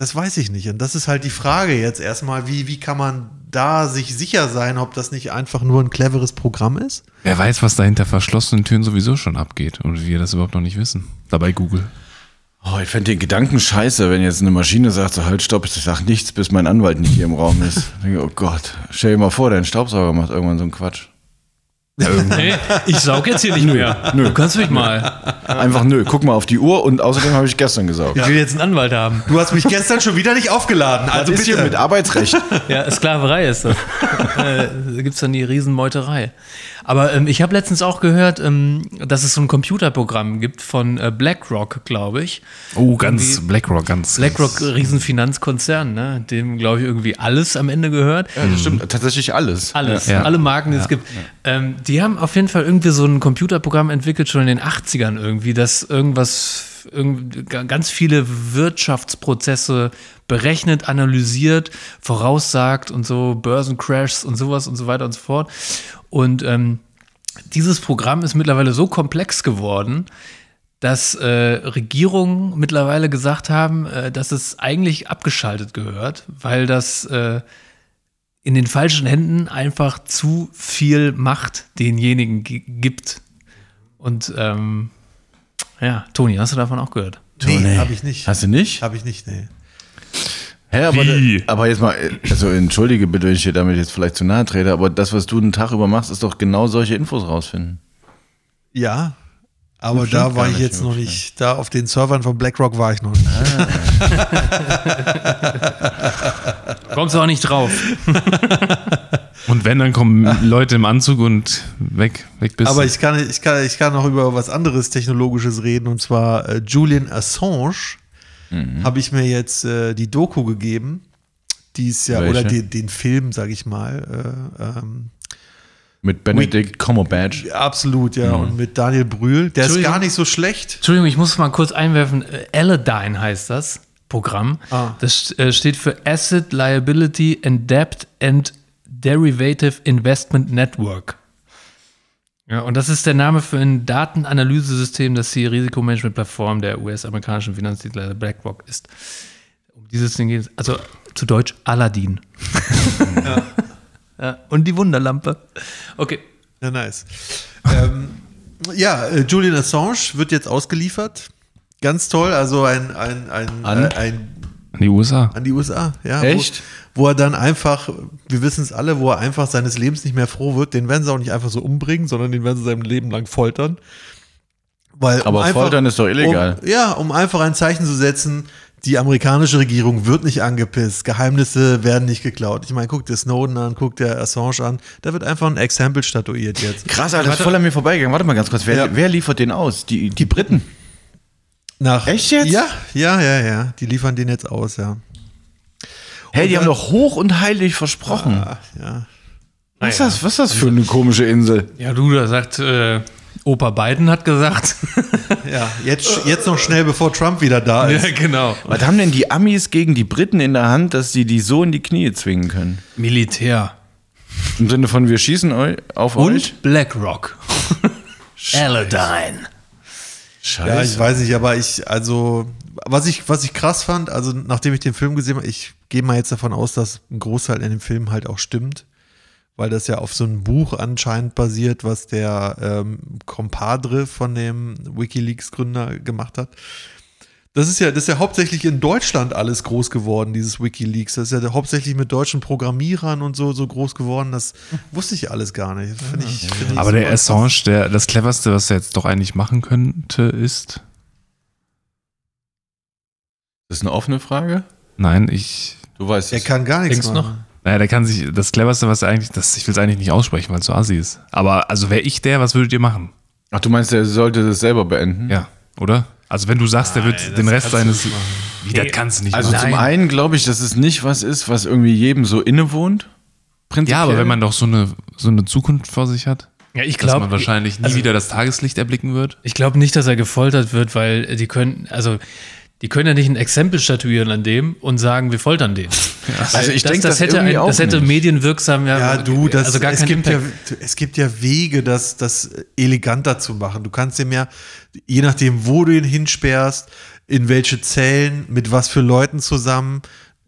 Das weiß ich nicht. Und das ist halt die Frage jetzt erstmal, wie, wie kann man da sich sicher sein, ob das nicht einfach nur ein cleveres Programm ist? Wer weiß, was da hinter verschlossenen Türen sowieso schon abgeht und wir das überhaupt noch nicht wissen. Dabei Google. Oh, ich fände den Gedanken scheiße, wenn jetzt eine Maschine sagt, so halt, stopp, ich sag nichts, bis mein Anwalt nicht hier im Raum ist. Ich denke, oh Gott, stell dir mal vor, dein Staubsauger macht irgendwann so einen Quatsch. Nee, ich saug jetzt hier nicht mehr. Du kannst mich mal. Einfach nö, guck mal auf die Uhr und außerdem habe ich gestern gesaugt. Ich will jetzt einen Anwalt haben. Du hast mich gestern schon wieder nicht aufgeladen. Also Was ist hier bitte. mit Arbeitsrecht? Ja, Sklaverei ist das. äh, da gibt es dann die Riesenmeuterei. Aber ähm, ich habe letztens auch gehört, ähm, dass es so ein Computerprogramm gibt von äh, BlackRock, glaube ich. Oh, ganz Irgendwie- BlackRock, ganz. BlackRock, ganz, Riesenfinanzkonzern, ne? dem, glaube ich, irgendwie alles am Ende gehört. Ja, das stimmt, tatsächlich alles. Alles, Ja. alle Marken, die es gibt. Ähm, die haben auf jeden Fall irgendwie so ein Computerprogramm entwickelt, schon in den 80ern irgendwie, das irgendwas, ganz viele Wirtschaftsprozesse berechnet, analysiert, voraussagt und so, Börsencrashs und sowas und so weiter und so fort. Und ähm, dieses Programm ist mittlerweile so komplex geworden, dass äh, Regierungen mittlerweile gesagt haben, äh, dass es eigentlich abgeschaltet gehört, weil das äh, in den falschen Händen einfach zu viel Macht denjenigen gi- gibt. Und ähm, ja, Toni, hast du davon auch gehört? Nee, habe ich nicht. Hast du nicht? Habe ich nicht, nee. Hä, aber, Wie? aber jetzt mal, also entschuldige bitte, wenn ich dir damit jetzt vielleicht zu nahe trete, aber das, was du den Tag über machst, ist doch genau solche Infos rausfinden. Ja, aber da war ich jetzt noch nicht, da auf den Servern von BlackRock war ich noch nicht. Kommst du auch nicht drauf. Und wenn, dann kommen Leute im Anzug und weg, weg bist Aber du. ich kann, ich, kann, ich kann noch über was anderes Technologisches reden und zwar äh, Julian Assange habe ich mir jetzt äh, die Doku gegeben. Die ist ja, Welche? oder den, den Film, sag ich mal. Äh, ähm, Mit Benedict Cumberbatch. absolut, ja. Und mit Daniel Brühl. Der ist gar nicht so schlecht. Entschuldigung, ich muss mal kurz einwerfen. Äh, Aladdin heißt das Programm. Ah. Das äh, steht für Asset Liability and Debt and Derivative Investment Network. Ja, und das ist der Name für ein Datenanalyse-System, das die Risikomanagement-Plattform der US-amerikanischen Finanzdienstleister BlackRock ist. Um dieses Ding geht es. Also zu Deutsch Aladdin. ja. Und die Wunderlampe. Okay. Ja, nice. ähm, ja, äh, Julian Assange wird jetzt ausgeliefert. Ganz toll, also ein, ein, ein, äh, ein An die USA. an die USA, ja. Echt? Wo, wo er dann einfach, wir wissen es alle, wo er einfach seines Lebens nicht mehr froh wird, den werden sie auch nicht einfach so umbringen, sondern den werden sie sein Leben lang foltern. Weil, um Aber Foltern ist doch illegal. Um, ja, um einfach ein Zeichen zu setzen, die amerikanische Regierung wird nicht angepisst, Geheimnisse werden nicht geklaut. Ich meine, guck dir Snowden an, guck dir Assange an, da wird einfach ein Exempel statuiert jetzt. Krass, Alter, das ist voll an mir vorbeigegangen. Warte mal ganz kurz, wer, Ja. wer liefert den aus? Die, die Briten. Nach, Echt jetzt? Ja, ja, ja, ja. Die liefern den jetzt aus, ja. Hey, die Und haben doch hoch und heilig versprochen. Ah, ja. was, ist das, was ist das für eine komische Insel? Ja, du, da sagt, äh, Opa Biden hat gesagt. Ja, jetzt, jetzt noch schnell, bevor Trump wieder da ist. ja, genau. Was haben denn die Amis gegen die Briten in der Hand, dass sie die so in die Knie zwingen können? Militär. Im Sinne von, wir schießen eu auf euch? Und BlackRock. Aladdin. Scheiße. Ja, ich weiß nicht, aber ich, also, was ich, was ich krass fand, also nachdem ich den Film gesehen habe, ich gehe mal jetzt davon aus, dass ein Großteil in dem Film halt auch stimmt, weil das ja auf so einem Buch anscheinend basiert, was der ähm, Compadre von dem WikiLeaks-Gründer gemacht hat. Das ist ja, das ist ja hauptsächlich in Deutschland alles groß geworden, dieses WikiLeaks. Das ist ja hauptsächlich mit deutschen Programmierern und so, so groß geworden. Das wusste ich alles gar nicht. Das finde ich, finde ich Aber der. Assange, der, das cleverste, was er jetzt doch eigentlich machen könnte, ist. Das ist eine offene Frage? Nein, ich. Du weißt Er es. kann gar nichts machen. noch? Naja, der kann sich, das cleverste, was er eigentlich, das, ich will es eigentlich nicht aussprechen, weil es so assi ist. Aber, also wäre ich der, was würdet ihr machen? Ach, du meinst, der sollte das selber beenden? Ja, oder? Also wenn du sagst, der wird den Rest seines, wie, das kannst du nicht Also machen. zum einen glaube ich, dass es nicht was ist, was irgendwie jedem so innewohnt. Prinzipiell. Ja, aber wenn man doch so eine, so eine Zukunft vor sich hat, Ja, ich dass man glaube wahrscheinlich nie also- wieder das Tageslicht erblicken wird. ich glaube nicht, dass er gefoltert wird, weil die können, also die können ja nicht ein Exempel statuieren an dem und sagen, wir foltern den. Also ich denke, das, das hätte, irgendwie ein, auch das hätte nicht. medienwirksam ja, Ja, du, das, also gar es, keinen gibt ja, es gibt ja Wege, das, das eleganter zu machen. Du kannst dem ja, je nachdem, wo du ihn hinsperrst, in welche Zellen, mit was für Leuten zusammen.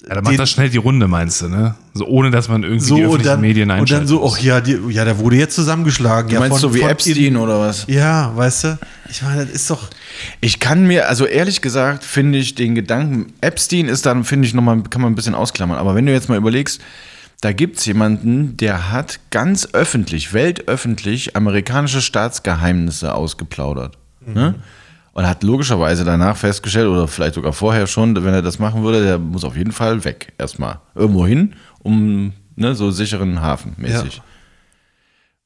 Ja, dann macht das schnell die Runde, meinst du, ne? So ohne, dass man irgendwie so die und öffentlichen dann, Medien und einschaltet. dann so, ach ja, die, ja, der wurde jetzt zusammengeschlagen. Du ja, meinst von- so wie Epstein in- oder was? Ja, weißt du? Ich meine, das ist doch. Ich kann mir, also ehrlich gesagt, finde ich den Gedanken, Epstein ist dann, finde ich, nochmal, kann man ein bisschen ausklammern. Aber wenn du jetzt mal überlegst, da gibt es jemanden, der hat ganz öffentlich, weltöffentlich amerikanische Staatsgeheimnisse ausgeplaudert. Ne? Und hat logischerweise danach festgestellt, oder vielleicht sogar vorher schon, wenn er das machen würde, der muss auf jeden Fall weg. Erstmal irgendwo hin, um ne, so sicheren Hafen mäßig. Ja.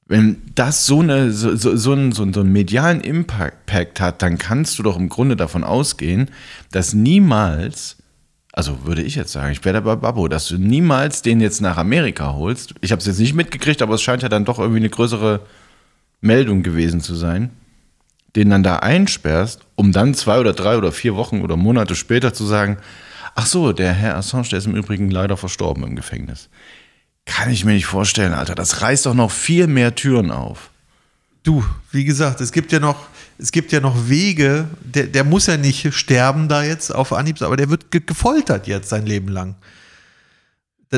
Wenn das so, eine, so, so, so, einen, so, einen- medialen Impact hat, dann kannst du doch im Grunde davon ausgehen, dass niemals, also würde ich jetzt sagen, ich wäre bei Babbo, dass du niemals den jetzt nach Amerika holst. Ich habe es jetzt nicht mitgekriegt, aber es scheint ja dann doch irgendwie eine größere Meldung gewesen zu sein. Den dann da einsperrst, um dann zwei oder drei oder vier Wochen oder Monate später zu sagen, ach so, der Herr Assange, der ist im Übrigen leider verstorben im Gefängnis. Kann ich mir nicht vorstellen, Alter. Das reißt doch noch viel mehr Türen auf. Du, wie gesagt, es gibt ja noch, es gibt ja noch Wege, der, der muss ja nicht sterben da jetzt auf Anhieb, aber der wird ge gefoltert jetzt sein Leben lang.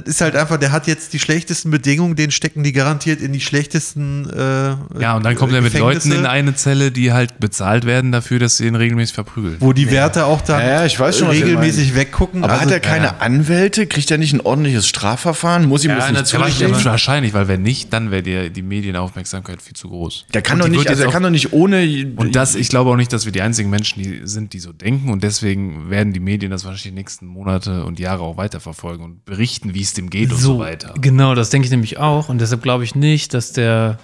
Das ist halt einfach, der hat jetzt die schlechtesten Bedingungen, den stecken die garantiert in die schlechtesten. Äh, ja, und dann kommt er mit Leuten in eine Zelle, die halt bezahlt werden dafür, dass sie ihn regelmäßig verprügeln. wo die Wärter auch dann Ja, ja, ich weiß schon, regelmäßig weggucken. Aber Also, hat er keine Anwälte? Kriegt er nicht ein ordentliches Strafverfahren? Muss ihm das nicht natürlich, wahrscheinlich, weil wenn nicht, dann wäre die, die Medienaufmerksamkeit viel zu groß. Der kann Und doch nicht, also er auch- kann doch nicht ohne. Und das, ich glaube auch nicht, dass wir die einzigen Menschen die sind, die so denken. Und deswegen werden die Medien das wahrscheinlich die nächsten Monate und Jahre auch weiterverfolgen und berichten, wie es dem geht und so weiter. Genau, das denke ich nämlich auch. Und deshalb glaube ich nicht, dass der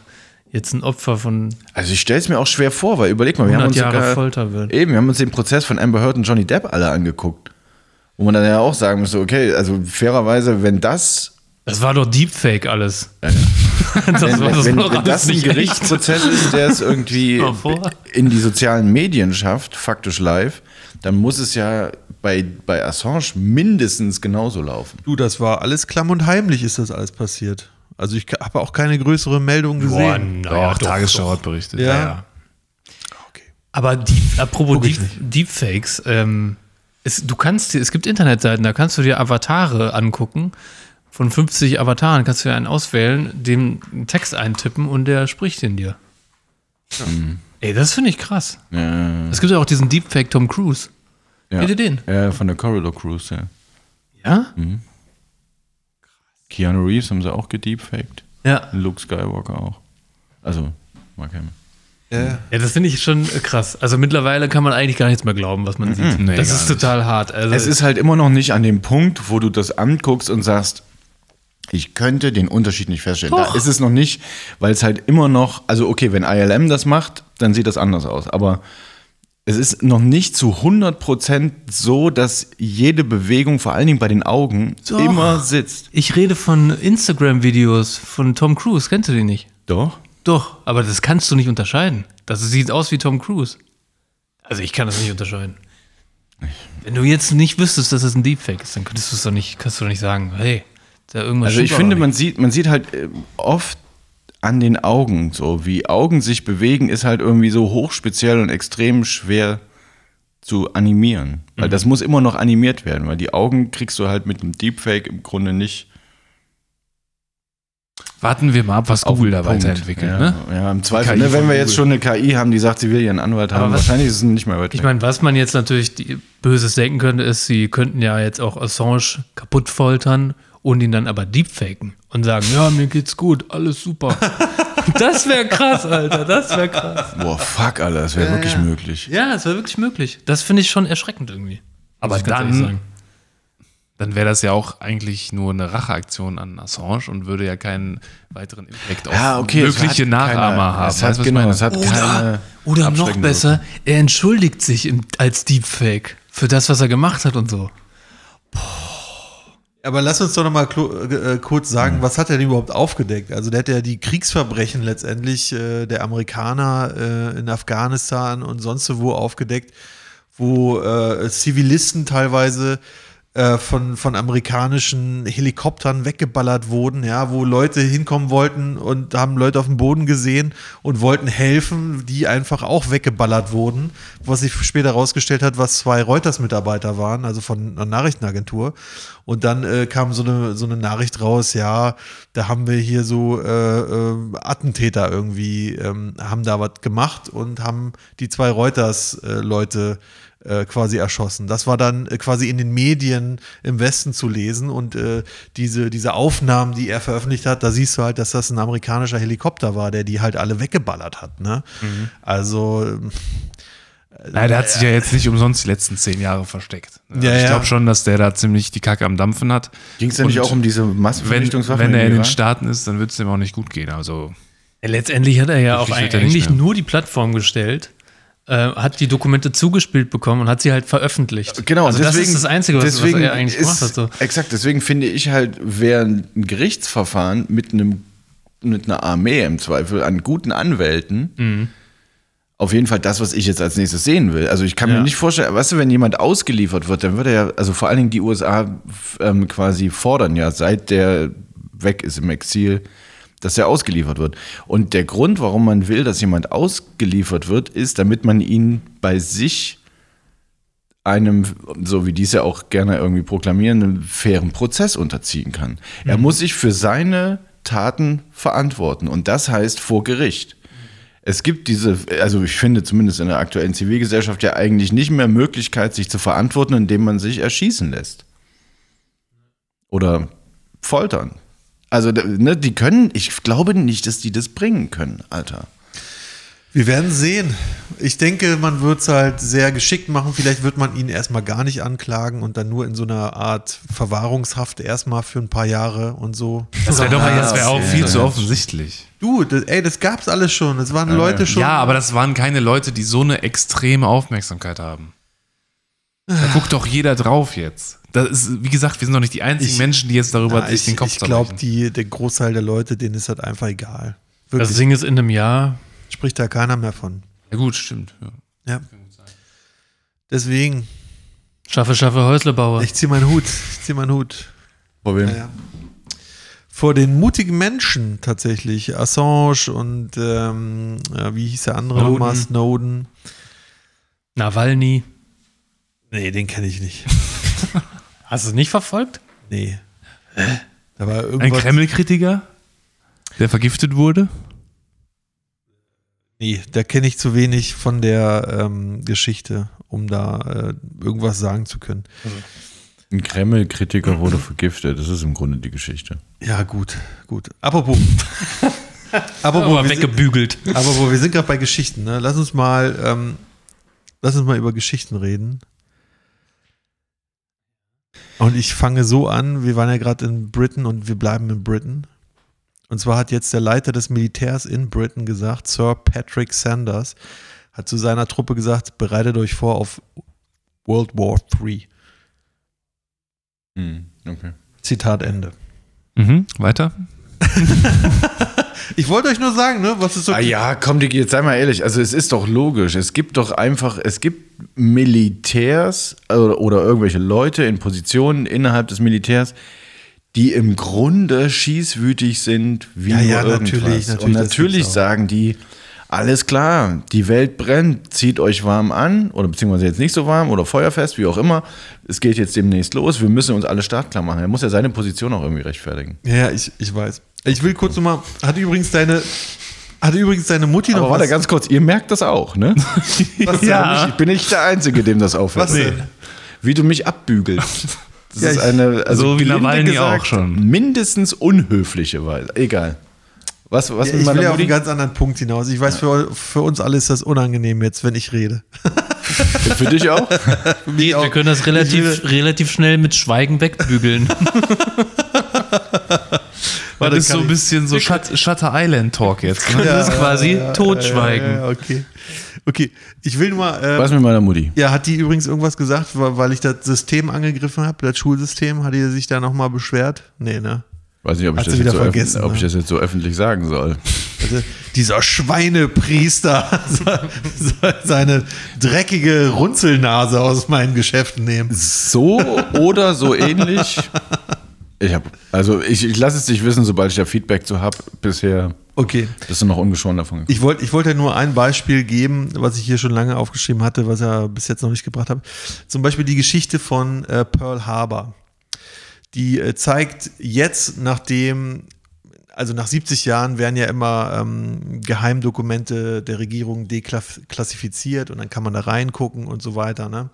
jetzt ein Opfer von Also ich stelle es mir auch schwer vor, weil überleg mal, wir haben 100 uns Jahre sogar, Folter wird. eben, wir haben uns den Prozess von Amber Heard und Johnny Depp alle angeguckt. Wo man dann ja auch sagen müsste, okay, also fairerweise, wenn das Das war doch Deepfake alles. das wenn, war, das wenn, war wenn alles das ein. Gerichtsprozess ist, der es irgendwie in die sozialen Medien schafft, faktisch live, dann muss es ja bei, bei Assange mindestens genauso laufen. du, das war alles klamm und heimlich, ist das alles passiert. Also ich habe auch keine größere Meldung gesehen. naja, auch doch, Tagesschau hat berichtet. Ja. Aber die, apropos Deep, Deepfakes, ähm, es, du kannst dir, es gibt Internetseiten, da kannst du dir Avatare angucken. Von 50 Avataren kannst du dir einen auswählen, dem einen Text eintippen und der spricht in dir. Ey, das finde ich krass. Ja, Es gibt ja auch diesen Deepfake Tom Cruise. Ja. Kennt ihr den? Ja, von der Corridor Cruise, ja. Ja? Keanu Reeves haben sie auch gedeepfaked. Ja. Luke Skywalker auch. Also, Mark Hamill. Ja. Ja, das finde ich schon äh, krass. Also mittlerweile kann man eigentlich gar nichts mehr glauben, was man sieht. Nee, das ist nicht. total hart. Also, Es ist halt immer noch nicht an dem Punkt, wo du das anguckst und sagst, ich könnte den Unterschied nicht feststellen. Doch. Da ist es noch nicht, weil es halt immer noch, also okay, wenn ILM das macht, dann sieht das anders aus. Aber es ist noch nicht zu 100% so, dass jede Bewegung, vor allen Dingen bei den Augen, Doch. immer sitzt. ich rede von Instagram-Videos von Tom Cruise. Kennst du die nicht? Doch. Doch, aber das kannst du nicht unterscheiden. Das sieht aus wie Tom Cruise. Also ich kann das nicht unterscheiden. Wenn du jetzt nicht wüsstest, dass es ein Deepfake ist, dann könntest du es doch nicht, kannst du doch nicht sagen, hey, da irgendwas Also ich finde, man sieht, man sieht halt äh, oft an den Augen, so wie Augen sich bewegen, ist halt irgendwie so hochspeziell und extrem schwer zu animieren. Weil das muss immer noch animiert werden, weil die Augen kriegst du halt mit einem Deepfake im Grunde nicht Warten wir mal ab, was Google da Punkt. weiterentwickelt. Ja, Ne? ja im Zweifel, ne, wenn wir jetzt schon eine KI haben, die sagt, sie will ihren Anwalt haben, was- wahrscheinlich ist es nicht mehr weit Ich meine, was man jetzt natürlich die, Böses denken könnte, ist, sie könnten ja jetzt auch Assange kaputt foltern und ihn dann aber deepfaken und sagen, ja, mir geht's gut, alles super. das wäre krass, Alter, das wäre krass. Boah, fuck, Alter, das wäre wirklich möglich. Ja, das wäre wirklich möglich. Das finde ich schon erschreckend irgendwie. Aber dann- dann wäre das ja auch eigentlich nur eine Racheaktion an Assange und würde ja keinen weiteren Impact auf Ja, okay. mögliche hat Nachahmer keine- haben. Es Weißt hat, ich genau, es hat keine Oder noch besser, er entschuldigt sich im, als Deepfake für das, was er gemacht hat und so. Aber lass uns doch noch mal klo- äh, kurz sagen, was hat er denn überhaupt aufgedeckt? Also der hat ja die Kriegsverbrechen letztendlich äh, der Amerikaner äh, in Afghanistan und sonst wo aufgedeckt, wo äh, Zivilisten teilweise äh, von, von amerikanischen Helikoptern weggeballert wurden, ja, wo Leute hinkommen wollten und haben Leute auf dem Boden gesehen und wollten helfen, die einfach auch weggeballert wurden, was sich später herausgestellt hat, was zwei Reuters-Mitarbeiter waren, also von einer Nachrichtenagentur. Und dann äh, kam so eine, so eine Nachricht raus, ja, da haben wir hier so äh, äh, Attentäter irgendwie, ähm, haben da was gemacht und haben die zwei Reuters-Leute äh, quasi erschossen. Das war dann äh, quasi in den Medien im Westen zu lesen und äh, diese, diese Aufnahmen, die er veröffentlicht hat, da siehst du halt, dass das ein amerikanischer Helikopter war, der die halt alle weggeballert hat. Ne? Also ähm, Nein, der hat sich ja jetzt nicht umsonst die letzten zehn Jahre versteckt. Also Ja, ich ja. glaube schon, dass der da ziemlich die Kacke am Dampfen hat. Ging es ja nicht auch um diese Wenn, Massenvernichtungswaffen? wenn er in den? Staaten ist, dann wird es dem auch nicht gut gehen. Also letztendlich hat er ja er nicht eigentlich nur die Plattform gestellt, äh, hat die Dokumente zugespielt bekommen und hat sie halt veröffentlicht. Genau, also das ist das Einzige, was, was deswegen er eigentlich ist, gemacht hat. So. Exakt, deswegen finde ich halt, wäre ein Gerichtsverfahren mit einem mit einer Armee im Zweifel an guten Anwälten Mhm. auf jeden Fall das, was ich jetzt als nächstes sehen will. Also ich kann Ja. mir nicht vorstellen, weißt du, wenn jemand ausgeliefert wird, dann würde er ja, also vor allen Dingen die USA ähm, quasi fordern ja, seit der weg ist im Exil, dass er ausgeliefert wird. Und der Grund, warum man will, dass jemand ausgeliefert wird, ist, damit man ihn bei sich einem, so wie die es ja auch gerne irgendwie proklamieren, einem fairen Prozess unterziehen kann. Er muss sich für seine Taten verantworten und das heißt vor Gericht. Es gibt diese, also ich finde zumindest in der aktuellen Zivilgesellschaft ja eigentlich nicht mehr Möglichkeit, sich zu verantworten, indem man sich erschießen lässt. Oder foltern. Also, ne, die können, ich glaube nicht, dass die das bringen können, Alter. Wir werden sehen. Ich denke, man wird es halt sehr geschickt machen. Vielleicht wird man ihn erstmal gar nicht anklagen und dann nur in so einer Art Verwahrungshaft erstmal für ein paar Jahre und so. das wäre doch Ah, das wär auch okay. viel zu offensichtlich. Du, das, ey, das gab's alles schon. Das waren Leute schon. Ja, aber das waren keine Leute, die so eine extreme Aufmerksamkeit haben. Da guckt doch jeder drauf jetzt. Das ist, wie gesagt, wir sind doch nicht die einzigen Ich- Menschen, die jetzt darüber Ja, sich ich den Kopf ich glaube, der Großteil der Leute, denen ist das einfach egal. Das Wirklich, Ding ist in einem Jahr. spricht da keiner mehr von. Ja gut, stimmt. Ja. Ja. Deswegen, Schaffe, schaffe, Häuslebauer. ich zieh meinen Hut. Ich zieh meinen Hut. Vor wem? Ja, ja. Vor den mutigen Menschen tatsächlich. Assange und ähm, äh, wie hieß der andere Snowden. nochmal? Snowden. Nawalny. Nee, den kenne ich nicht. Hast du es nicht verfolgt? Nee. Da war Ein. Kreml-Kritiker, der vergiftet wurde. Nee, da kenne ich zu wenig von der ähm, Geschichte, um da äh, irgendwas sagen zu können. Ein Kreml-Kritiker wurde vergiftet. Das ist im Grunde die Geschichte. Ja, gut, gut. Apropos. Apropos, Aber wir sind, weggebügelt. apropos, wir sind gerade bei Geschichten. Ne? Lass uns mal, ähm, lass uns mal über Geschichten reden. Und ich fange so an, wir waren ja gerade in Britain und wir bleiben in Britain. Und zwar hat jetzt der Leiter des Militärs in Britain gesagt, Sir Patrick Sanders, hat zu seiner Truppe gesagt, bereitet euch vor auf World War III. Hm, okay. Zitat Ende. Mhm. Weiter? Ich wollte euch nur sagen, ne, was ist so. Ah ja, komm, Digi, jetzt sei mal ehrlich. Also es ist doch logisch. Es gibt doch einfach, es gibt Militärs oder, oder irgendwelche Leute in Positionen innerhalb des Militärs, die im Grunde schießwütig sind, wie Ja, nur ja, irgendwas. natürlich, natürlich, Und natürlich sagen die, alles klar, die Welt brennt, zieht euch warm an oder beziehungsweise jetzt nicht so warm oder feuerfest, wie auch immer. Es geht jetzt demnächst los, wir müssen uns alle startklar machen. Er muss ja seine Position auch irgendwie rechtfertigen. Ja, ja, ich, ich weiß. Ich will kurz nochmal. Hat übrigens deine. Hatte übrigens deine Mutti noch Aber warte was? ganz kurz, ihr merkt das auch, ne? was Ja. Ich bin nicht der Einzige, dem das auffällt. Was denn? Wie du mich abbügelst. Das Ja, ist eine, also So wie Nawalny auch schon. mindestens unhöfliche Weise. Egal. Was, was Ja, ich will ja auf einen ganz anderen Punkt hinaus. Ich weiß, für, für uns alle ist das unangenehm jetzt, wenn ich rede. Für dich auch? Nee, wir können das relativ, relativ schnell mit Schweigen wegbügeln. Das ist so ein bisschen so Shut, Shutter Island Talk jetzt. Ne? Das ist quasi Totschweigen. Ja, okay. Okay, ich will nur mal. äh, Was mit meiner Mutti? Ja, hat die übrigens irgendwas gesagt, weil weil ich das System angegriffen habe, das Schulsystem? Hat die sich da nochmal beschwert? Nee, ne? Weiß nicht, ob ich, das jetzt, so ob ich ne? das jetzt so öffentlich sagen soll. Also, dieser Schweinepriester soll seine dreckige Runzelnase aus meinen Geschäften nehmen. So oder so ähnlich. Ich habe, also ich, ich lasse es dich wissen, sobald ich da Feedback zu habe. Bisher Okay. bist du noch ungeschoren davon. Ich wollte ich wollte ja nur ein Beispiel geben, was ich hier schon lange aufgeschrieben hatte, was er bis jetzt noch nicht gebracht habe. Zum Beispiel die Geschichte von äh, Pearl Harbor. Die äh, zeigt jetzt, nachdem, also nach 70 Jahren werden ja immer ähm, Geheimdokumente der Regierung deklassifiziert und dann kann man da reingucken und so weiter. Ne?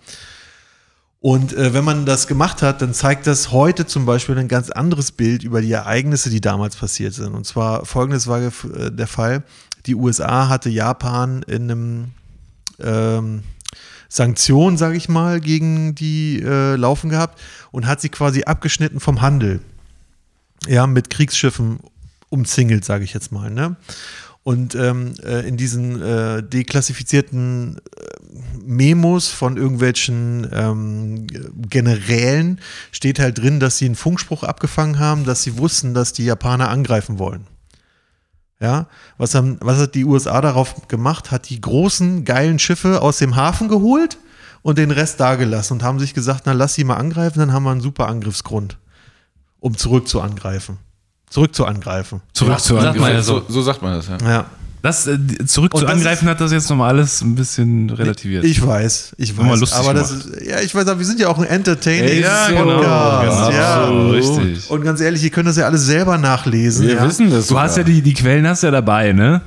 Und äh, wenn man das gemacht hat, dann zeigt das heute zum Beispiel ein ganz anderes Bild über die Ereignisse, die damals passiert sind. Und zwar folgendes war äh, der Fall. Die USA hatte Japan in einem ähm, Sanktion, sage ich mal, gegen die äh, laufen gehabt und hat sie quasi abgeschnitten vom Handel. Ja, mit Kriegsschiffen umzingelt, sage ich jetzt mal. Ne? Und ähm, äh, in diesen äh, deklassifizierten äh, Memos von irgendwelchen ähm, Generälen steht halt drin, dass sie einen Funkspruch abgefangen haben, dass sie wussten, dass die Japaner angreifen wollen. Ja, was, haben, was hat die USA darauf gemacht? Hat die großen, geilen Schiffe aus dem Hafen geholt und den Rest dagelassen und haben sich gesagt, na lass sie mal angreifen, dann haben wir einen super Angriffsgrund, um zurück zu angreifen. Zurück zu angreifen. Zurück zu ja so, so. so sagt man das, ja. Ja. Das, äh, zurück Und zu angreifen hat das jetzt nochmal alles ein bisschen relativiert. Ich weiß, ich weiß. lustig aber das ist, ja, ich weiß, aber wir sind ja auch ein Entertaining Ja, Podcast. genau. Ja. so, richtig. Und ganz ehrlich, ihr könnt das ja alles selber nachlesen. Wir ja. wissen das. Du hast ja die, die Quellen hast ja dabei, ne?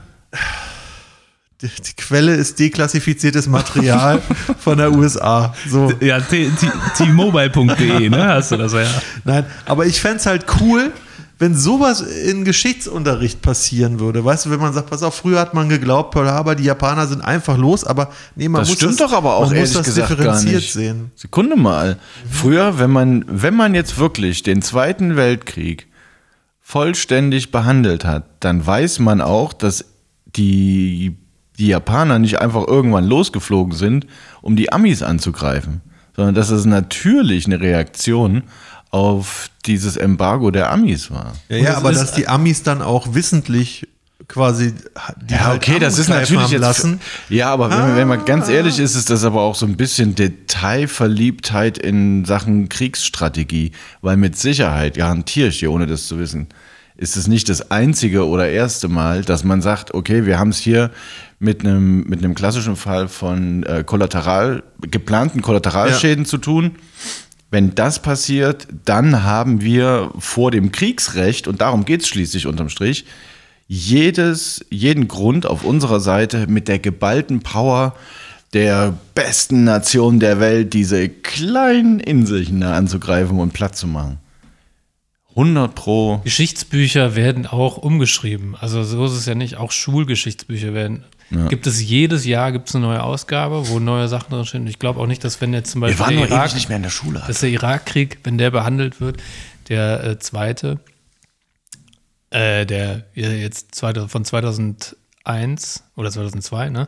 Die, die Quelle ist deklassifiziertes Material von der USA. So. Ja, t-mobile.de, ne? Hast du das ja. Nein, aber ich fände es halt cool, wenn sowas in Geschichtsunterricht passieren würde. Weißt du, wenn man sagt, pass auf, früher hat man geglaubt, Pearl Harbor, die Japaner sind einfach los, aber nee, man Das muss stimmt das, doch aber auch man muss ehrlich das gesagt gar differenziert sehen. Sekunde mal. Früher, wenn man, wenn man jetzt wirklich den Zweiten Weltkrieg vollständig behandelt hat, dann weiß man auch, dass die, die Japaner nicht einfach irgendwann losgeflogen sind, um die Amis anzugreifen, sondern dass es natürlich eine Reaktion auf dieses Embargo der Amis war. Ja, ja es aber ist- dass die Amis dann auch wissentlich quasi die Ja, halt okay, das ist natürlich jetzt. lassen. Ja, aber wenn, wenn man ganz ehrlich ist, ist das aber auch so ein bisschen Detailverliebtheit in Sachen Kriegsstrategie, weil mit Sicherheit, garantiere ich dir, ohne das zu wissen, ist es nicht das einzige oder erste Mal, dass man sagt, okay, wir haben es hier mit einem, mit einem klassischen Fall von äh, Kollateral, geplanten Kollateralschäden zu tun. Wenn das passiert, dann haben wir vor dem Kriegsrecht, und darum geht es schließlich unterm Strich, jedes, jeden Grund auf unserer Seite mit der geballten Power der besten Nation der Welt, diese kleinen Inselchen da anzugreifen und platt zu machen. 100 pro. Geschichtsbücher werden auch umgeschrieben. Also so ist es ja nicht. Auch Schulgeschichtsbücher werden. Gibt es jedes Jahr gibt es eine neue Ausgabe, wo neue Sachen drin stehen. Ich glaube auch nicht, dass wenn jetzt zum Beispiel der Irak, mehr in der Schule. dass der Irakkrieg, wenn der behandelt wird, der äh, zweite, äh, der ja, jetzt zweite, von 2001 oder 2002, ne?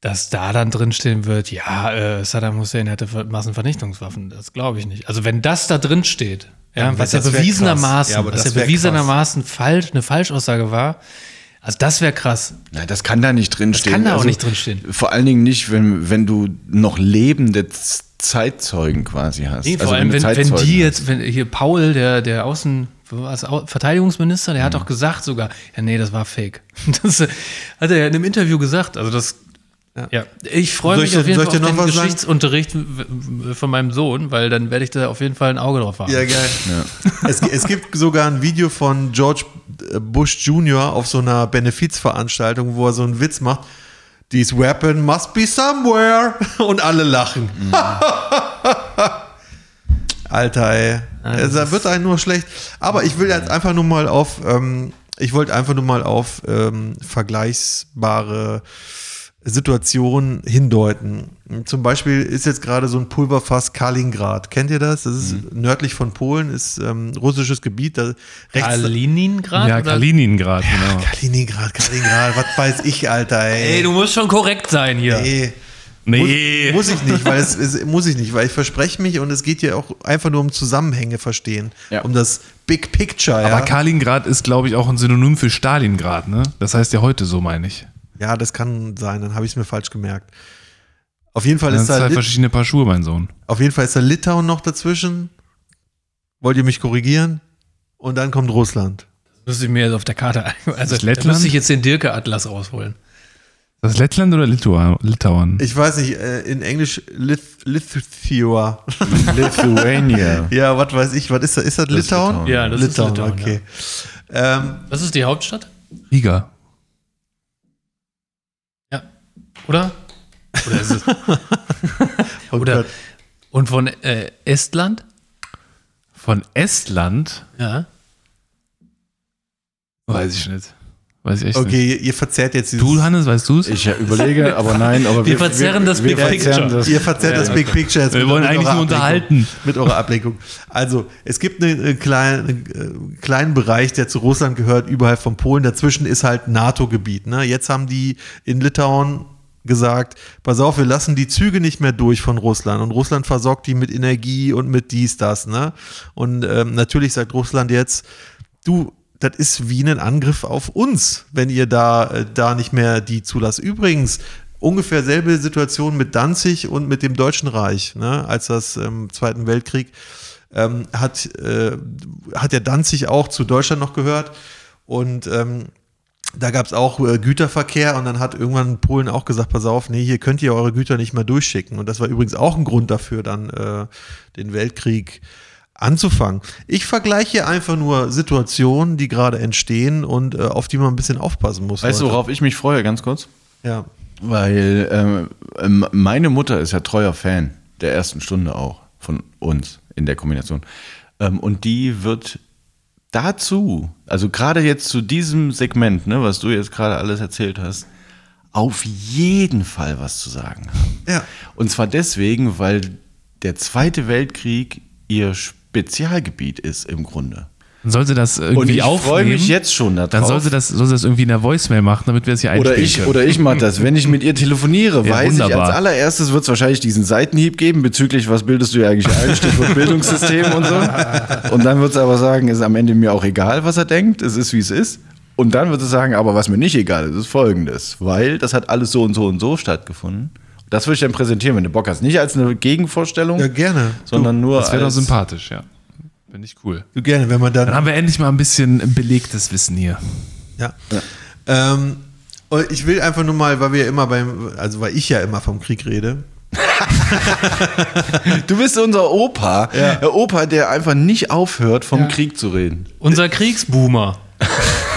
Dass da dann drinstehen wird, ja, äh, Saddam Hussein hatte Ver- Massenvernichtungswaffen. Das glaube ich nicht. Also wenn das da drin steht, ja, Ja, was ja bewiesenermaßen. Ja, was ja bewiesenermaßen falsch, eine Falschaussage war, also das wäre krass. Nein, das kann da nicht drinstehen. kann da auch nicht drinstehen. Vor allen Dingen nicht, wenn, wenn du noch lebende Zeitzeugen quasi hast. Nee, vor Also allem, wenn, wenn Zeitzeugen die jetzt, wenn hier Paul, der, der Außen, Au- Verteidigungsminister, der hat doch gesagt sogar, ja, nee, das war fake. Das hat er ja in einem Interview gesagt. Also das, ja, ich freue mich ich- auf jeden Fall auf den sagen? Geschichtsunterricht w- von meinem Sohn, weil dann werde ich da auf jeden Fall ein Auge drauf haben. Ja, geil. Es, es gibt sogar ein Video von George Bush Jr. auf so einer Benefizveranstaltung, wo er so einen Witz macht. These weapon must be somewhere. Und alle lachen. Alter, ey. Also, da wird einem nur schlecht. Aber ich will jetzt einfach nur mal auf, ähm, ich wollte einfach nur mal auf ähm, vergleichbare Situationen hindeuten. Zum Beispiel ist jetzt gerade so ein Pulverfass Kaliningrad. Kennt ihr das? Das ist nördlich von Polen, ist ähm, russisches Gebiet. Da rechts Kaliningrad? Ja, oder? Kaliningrad, genau. Kaliningrad, Kaliningrad, was weiß ich, Alter, ey. Ey, du musst schon korrekt sein hier. Ey. Nee. Muss, muss ich nicht, weil es, es muss ich nicht, weil ich verspreche mich und es geht ja auch einfach nur um Zusammenhänge verstehen, Ja. um das Big Picture. Ja, Aber Kaliningrad ist, glaube ich, auch ein Synonym für Stalingrad, ne? Das heißt ja heute so, meine ich. Ja das kann sein, dann habe ich es mir falsch gemerkt. Auf jeden Fall Das ist da Lit verschiedene Paar Schuhe, mein Sohn. auf jeden Fall ist da Litauen noch dazwischen. Wollt ihr mich korrigieren? Und dann kommt Russland. Müsste ich mir jetzt auf der Karte ein- Also, Ist da Lettland? müsste ich jetzt den Dirke-Atlas rausholen. Das Lettland oder Litua- Litauen? Ich weiß nicht, äh, in Englisch Lith Lithuania. Lithuania. ja, was weiß ich, was ist das? Ist das Das ist Litauen? Litauen. Ja, das ist Litauen, okay. Ähm, Was ist die Hauptstadt? Riga. Ja. Oder? Oder ist es? oh Oder-. Und von äh, Estland? Von Estland? Ja. Weiß ich nicht. Weiß ich echt nicht. Okay, ihr, ihr verzerrt jetzt dieses. Du, Hannes, weißt du es? Ich ja überlege, aber nein. Aber Wir verzerren das Big Picture. das- Ihr verzerrt das Big Picture jetzt Wir wollen eigentlich nur Ablenkung. unterhalten. Mit eurer Ablenkung. Also, es gibt einen, einen kleinen, einen kleinen Bereich, der zu Russland gehört, überhalb von Polen. Dazwischen ist halt NATO-Gebiet. Ne? Jetzt haben die in Litauen gesagt, pass auf, wir lassen die Züge nicht mehr durch von Russland und Russland versorgt die mit Energie und mit dies, das. Ne? Und ähm, natürlich sagt Russland jetzt, du, das ist wie ein Angriff auf uns, wenn ihr da, äh, da nicht mehr die zulasst. Übrigens, ungefähr selbe Situation mit Danzig und mit dem Deutschen Reich, ne, als das im Zweiten Weltkrieg ähm, hat, äh, hat ja Danzig auch zu Deutschland noch gehört und ähm, da gab es auch äh, Güterverkehr und dann hat irgendwann Polen auch gesagt, pass auf, nee, hier könnt ihr eure Güter nicht mehr durchschicken. Und das war übrigens auch ein Grund dafür, dann äh, den Weltkrieg anzufangen. Ich vergleiche einfach nur Situationen, die gerade entstehen und äh, auf die man ein bisschen aufpassen muss. Weißt du, worauf ich mich freue, ganz kurz? Ja. Weil ähm, ähm, meine Mutter ist ja treuer Fan der ersten Stunde auch von uns in der Kombination. Ähm, und die wird dazu, also gerade jetzt zu diesem Segment, ne, was du jetzt gerade alles erzählt hast, auf jeden Fall was zu sagen haben. Ja. Und zwar deswegen, weil der Zweite Weltkrieg ihr Spezialgebiet ist im Grunde. Dann soll sie das Und irgendwie ich freue aufnehmen. mich jetzt schon darauf. Dann soll sie, das, soll sie das irgendwie in der Voicemail machen, damit wir es hier Oder einspielen ich, können. oder ich mache das. Wenn ich mit ihr telefoniere, Ja, weiß ich, wunderbar. als allererstes wird es wahrscheinlich diesen Seitenhieb geben bezüglich, was bildest du ja eigentlich ein, Stichwort Bildungssystem und so. Und dann wird es aber sagen, ist am Ende mir auch egal, was er denkt, es ist, wie es ist. Und dann wird es sagen, aber was mir nicht egal ist, ist folgendes. Weil das hat alles so und so und so stattgefunden. Das würde ich dann präsentieren, wenn du Bock hast. Nicht als eine Gegenvorstellung, Ja, gerne. sondern nur das wäre doch als... sympathisch, ja. Finde ich cool. Du gerne, wenn man dann. Dann haben wir endlich mal ein bisschen belegtes Wissen hier. Ja. Ähm, und ich will einfach nur mal, weil wir ja immer beim, also weil ich ja immer vom Krieg rede. Du bist unser Opa. Ja. Der Opa, der einfach nicht aufhört, vom Krieg zu reden. Unser Kriegsboomer.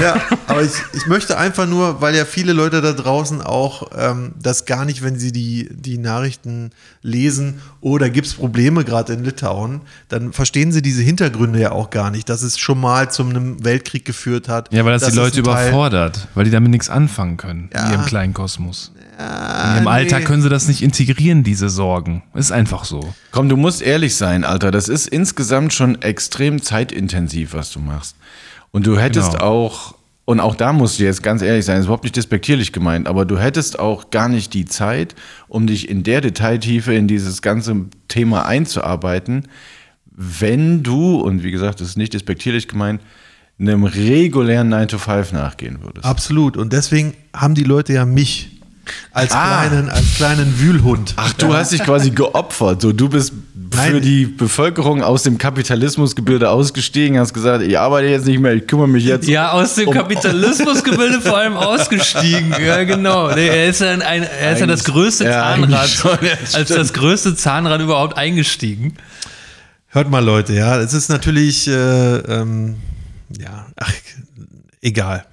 Ja, aber ich, ich möchte einfach nur, weil ja viele Leute da draußen auch ähm, das gar nicht, wenn sie die, die Nachrichten lesen, oder gibt es Probleme gerade in Litauen, dann verstehen sie diese Hintergründe ja auch gar nicht, dass es schon mal zu einem Weltkrieg geführt hat. Ja, weil das dass die Leute überfordert, weil die damit nichts anfangen können Ja. in ihrem kleinen Kosmos. in ihrem nee. Alltag können sie das nicht integrieren, diese Sorgen. Ist einfach so. Komm, du musst ehrlich sein, Alter. Das ist insgesamt schon extrem zeitintensiv, was du machst. Und du hättest Genau. auch, und auch da musst du jetzt ganz ehrlich sein, ist überhaupt nicht despektierlich gemeint, aber du hättest auch gar nicht die Zeit, um dich in der Detailtiefe in dieses ganze Thema einzuarbeiten, wenn du, und wie gesagt, das ist nicht despektierlich gemeint, einem regulären 9-to-5 nachgehen würdest. Absolut. Und deswegen haben die Leute ja mich als Ah. kleinen, als kleinen Wühlhund. Ach, du hast dich quasi geopfert. So, du bist für Nein. die Bevölkerung aus dem Kapitalismusgebilde ausgestiegen, hast gesagt, ich arbeite jetzt nicht mehr, ich kümmere mich jetzt. Ja, aus dem Kapitalismusgebilde vor allem ausgestiegen. Ja, genau. Nee, Er ist ja, ein, ein, er ist ja das größte Ja, Zahnrad, schon, als das größte Zahnrad überhaupt eingestiegen. Hört mal, Leute, ja, es ist natürlich, äh, ähm, ja, ach, egal.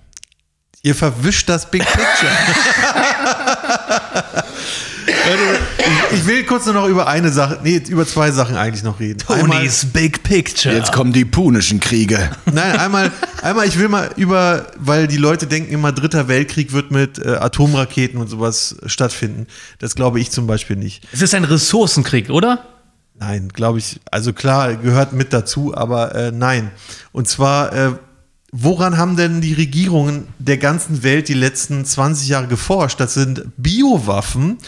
Ihr verwischt das Big Picture. ich, will kurz nur noch über eine Sache, nee, über zwei Sachen eigentlich noch reden. Einmal, Big Picture. Jetzt kommen die punischen Kriege. nein, einmal, einmal, ich will mal über, weil die Leute denken immer, Dritter Weltkrieg wird mit äh, Atomraketen und sowas stattfinden. Das glaube ich zum Beispiel nicht. Es ist ein Ressourcenkrieg, oder? Nein, glaube ich, also klar, gehört mit dazu, aber äh, nein. Und zwar, äh, woran haben denn die Regierungen der ganzen Welt die letzten 20 Jahre geforscht? Das sind Biowaffen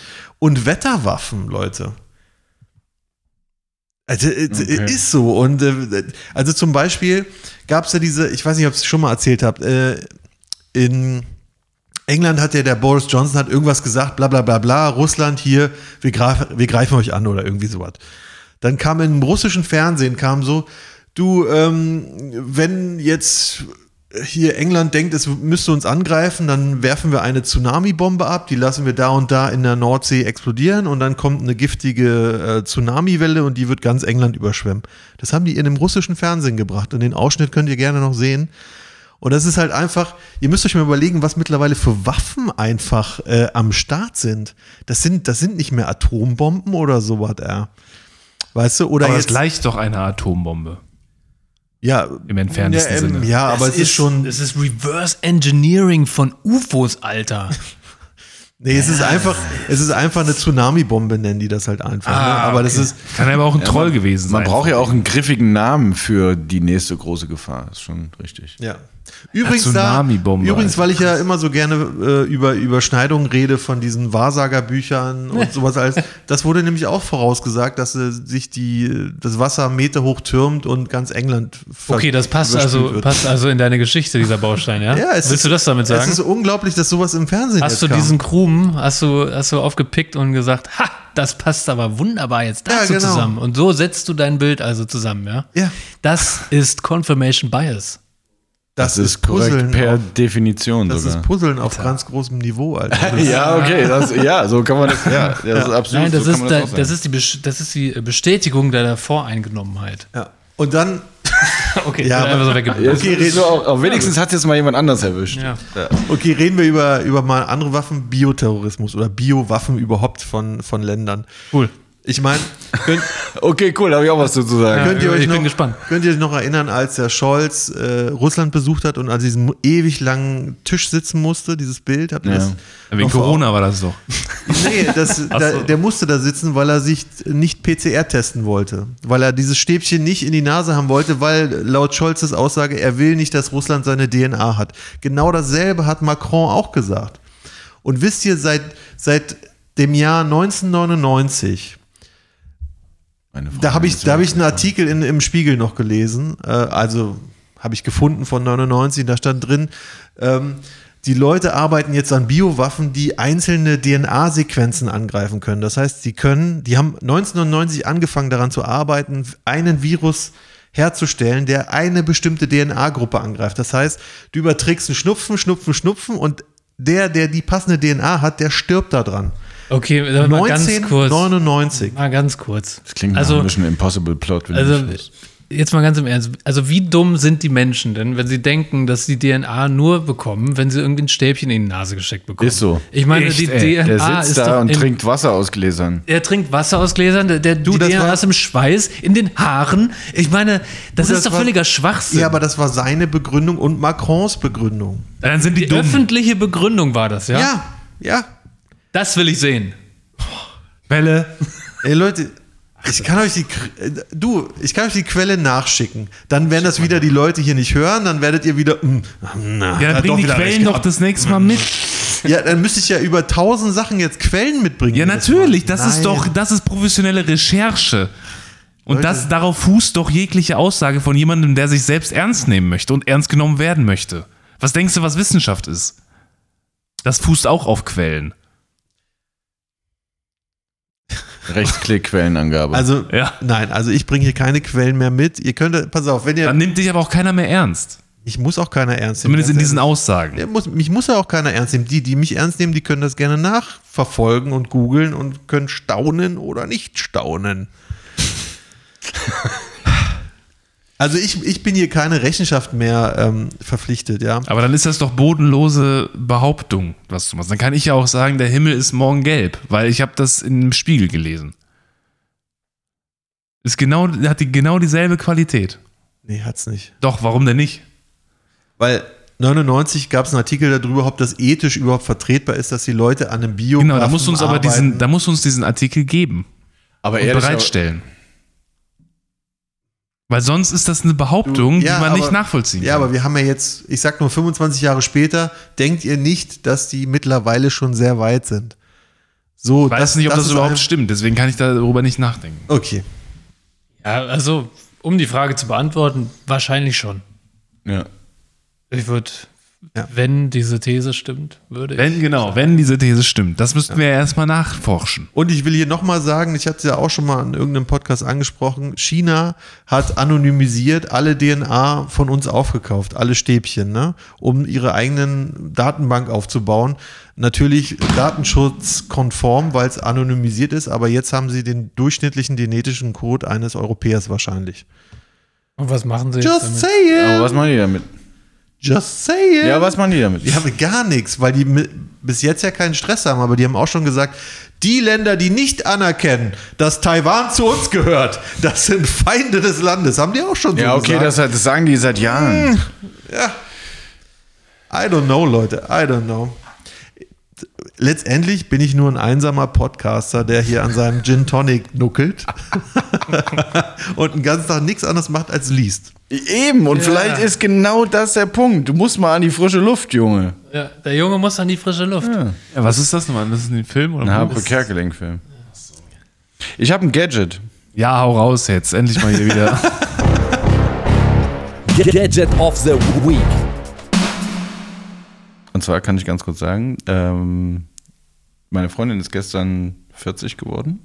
und Wetterwaffen, Leute. Also, äh, Okay. ist so. Und äh, also zum Beispiel gab es ja diese, ich weiß nicht, ob ich es schon mal erzählt habe, äh, in England hat ja der Boris Johnson hat irgendwas gesagt, bla bla bla bla, Russland hier, wir, greif, wir greifen euch an oder irgendwie sowas. Dann kam im russischen Fernsehen, kam so, du, ähm, wenn jetzt hier England denkt, es müsste uns angreifen, dann werfen wir eine Tsunami-Bombe ab, die lassen wir da und da in der Nordsee explodieren und dann kommt eine giftige äh, Tsunami-Welle und die wird ganz England überschwemmen. Das haben die in dem russischen Fernsehen gebracht und den Ausschnitt könnt ihr gerne noch sehen. Und das ist halt einfach, ihr müsst euch mal überlegen, was mittlerweile für Waffen einfach äh, am Start sind. Das sind, das sind nicht mehr Atombomben oder sowas, ja. Weißt du, oder Aber es jetzt. gleicht doch eine Atombombe. Ja, Im entferntesten ja, ähm, Sinne. Ja, aber es ist schon. Es ist Reverse Engineering von UFOs, Alter. Nee, es ist einfach, es ist einfach eine Tsunami-Bombe, nennen die das halt einfach. ne? Ah, Aber das okay. ist, Kann aber auch ein Troll gewesen sein. Man braucht ja auch einen griffigen Namen für die nächste große Gefahr. Ist schon richtig. ja. Übrigens, da, übrigens, weil ich ja immer so gerne äh, über Überschneidungen rede von diesen Wahrsagerbüchern und sowas alles. Das wurde nämlich auch vorausgesagt, dass äh, sich die, das Wasser Meter hoch türmt und ganz England Okay, das passt also, wird. passt also in deine Geschichte, dieser Baustein, ja? Ja, es Willst ist, du das damit Es sagen? ist unglaublich, dass sowas im Fernsehen Hast jetzt du kam. diesen Krumen, hast du, hast du aufgepickt und gesagt, ha, das passt aber wunderbar jetzt Ja, dazu genau. zusammen. Und so setzt du dein Bild also zusammen, ja? Ja. Das ist Confirmation Bias. Das, Das ist korrekt Puzzeln per auf, Definition Das sogar. ist Puzzeln auf ganz großem Niveau, Alter. ja, okay, das, ja, so kann man das, ja, das ist absolut, Nein, das, so ist, da, das das, ist die, Besch- das ist die Bestätigung deiner Voreingenommenheit. ja. Und dann, Okay, Ja, ja, einfach aber- so weggeblieben. Okay, ist so, auch, auch wenigstens hat jetzt mal jemand anders erwischt. Ja. okay, reden wir über, über mal andere Waffen, Bioterrorismus oder Biowaffen überhaupt von, von Ländern. Cool. Ich meine, Okay, cool, da habe ich auch was dazu sagen. könnt, ihr ich euch bin noch, gespannt. könnt ihr euch noch erinnern, als der Scholz äh, Russland besucht hat und an diesem ewig langen Tisch sitzen musste, dieses Bild? Habt ihr Ja. das Wegen vor Corona war das doch. Nee, das, da, der musste da sitzen, weil er sich nicht PCR testen wollte. Weil er dieses Stäbchen nicht in die Nase haben wollte, weil laut Scholzes Aussage, er will nicht, dass Russland seine DNA hat. Genau dasselbe hat Macron auch gesagt. Und wisst ihr, seit, seit dem Jahr 1999, Meine Frau da habe ich, da hab ich einen Artikel in, im Spiegel noch gelesen, äh, also habe ich gefunden von 99, da stand drin, ähm, die Leute arbeiten jetzt an Biowaffen, die einzelne DNA-Sequenzen angreifen können. Das heißt, sie können, die haben 1999 angefangen daran zu arbeiten, einen Virus herzustellen, der eine bestimmte DNA-Gruppe angreift. Das heißt, du überträgst einen Schnupfen, Schnupfen, Schnupfen und der, der die passende DNA hat, der stirbt da dran. Okay, dann mal ganz kurz. 1999. Mal ganz kurz. Das klingt nach also, einem Mission Impossible Plot. wenn also du das- jetzt mal ganz im Ernst. Also wie dumm sind die Menschen denn, wenn sie denken, dass sie DNA nur bekommen, wenn sie irgendwie ein Stäbchen in die Nase gesteckt bekommen? Ist so. Ich meine, Echt, die ey. DNA der ist sitzt doch da und im, trinkt Wasser aus Gläsern. Er trinkt Wasser aus Gläsern, der, der die das DNA war- ist im Schweiß, in den Haaren. Ich meine, das, Du, ist das doch war- völliger Schwachsinn. Ja, aber das war seine Begründung und Macrons Begründung. Dann sind die, die dumm. öffentliche Begründung war das, ja? Ja, ja. Das will ich sehen. Welle. Ey Leute, ich kann euch die äh, du, ich kann euch die Quelle nachschicken. Dann werden das wieder die Leute hier nicht hören, dann werdet ihr wieder mm, na, Ja, dann bring die Quellen doch das nächste Mal mit. Ja, dann müsste ich ja über tausend Sachen jetzt Quellen mitbringen. Ja, natürlich. Mal. Das ist doch, das ist professionelle Recherche. Und Leute. das, darauf fußt doch jegliche Aussage von jemandem, der sich selbst ernst nehmen möchte und ernst genommen werden möchte. Was denkst du, was Wissenschaft ist? Das fußt auch auf Quellen. Rechtsklick-Quellenangabe. Also, Ja. nein, also ich bringe hier keine Quellen mehr mit. Ihr könnt, pass auf, wenn ihr, Dann nimmt dich aber auch keiner mehr ernst. ich muss auch keiner ernst nehmen. Zumindest in diesen. Aussagen. Muss, mich muss ja auch keiner ernst nehmen. Die, die mich ernst nehmen, die können das gerne nachverfolgen und googeln und können staunen oder nicht staunen. Also ich, ich bin hier keine Rechenschaft mehr ähm, verpflichtet, ja. Aber dann ist das doch bodenlose Behauptung, was du machst. Dann kann ich ja auch sagen, der Himmel ist morgen gelb, weil ich habe das im Spiegel gelesen. Ist genau, hat die genau dieselbe Qualität. Nee, hat's nicht. Doch, warum denn nicht? Weil 99 gab es einen Artikel darüber, ob das ethisch überhaupt vertretbar ist, dass die Leute an einem Bio Genau, da musst du uns aber diesen, da musst du uns diesen Artikel geben Aber und ehrlich, bereitstellen. Weil sonst ist das eine Behauptung, Ja, die man aber- nicht nachvollziehen Ja, kann. aber wir haben ja jetzt, ich sag nur 25 Jahre später, denkt ihr nicht, dass die mittlerweile schon sehr weit sind? So, ich weiß nicht, ob das, ist überhaupt stimmt, deswegen kann ich darüber nicht nachdenken. Okay. Ja, also, um die Frage zu beantworten, wahrscheinlich schon. ja. Ich würde, Ja. wenn diese These stimmt, würde ich. Wenn, genau, wenn diese These stimmt. Das müssten wir ja erstmal nachforschen. Und ich will hier nochmal sagen, ich hatte es ja auch schon mal in irgendeinem Podcast angesprochen, China hat anonymisiert alle DNA von uns aufgekauft, alle Stäbchen, ne? um ihre eigenen Datenbank aufzubauen. Natürlich datenschutzkonform, weil es anonymisiert ist, aber jetzt haben sie den durchschnittlichen genetischen Code eines Europäers wahrscheinlich. Und was machen sie jetzt Just damit? say it! Aber was machen die damit? Just say it! Ja, was machen die damit? Die haben gar nichts, weil die bis jetzt ja keinen Stress haben, aber die haben auch schon gesagt, die Länder, die nicht anerkennen, dass Taiwan zu uns gehört, das sind Feinde des Landes. Haben die auch schon so Ja, okay, das, gesagt. das sagen die seit Jahren. I don't know, Leute. I don't know. Letztendlich bin ich nur ein einsamer Podcaster, der hier an seinem Gin Tonic nuckelt und den ganzen Tag nichts anderes macht als liest. Eben, und vielleicht ist genau das der Punkt. Du musst mal an die frische Luft, Junge. Ja, der Junge muss an die frische Luft. Ja, was ist das nochmal? Das ist ein Film oder Ein ein? Kerkeling-Film. Ich habe ein Gadget. Ja, hau raus jetzt. Endlich mal hier wieder. Gadget of the Week. Und zwar kann ich ganz kurz sagen, ähm, meine Freundin ist gestern 40 geworden.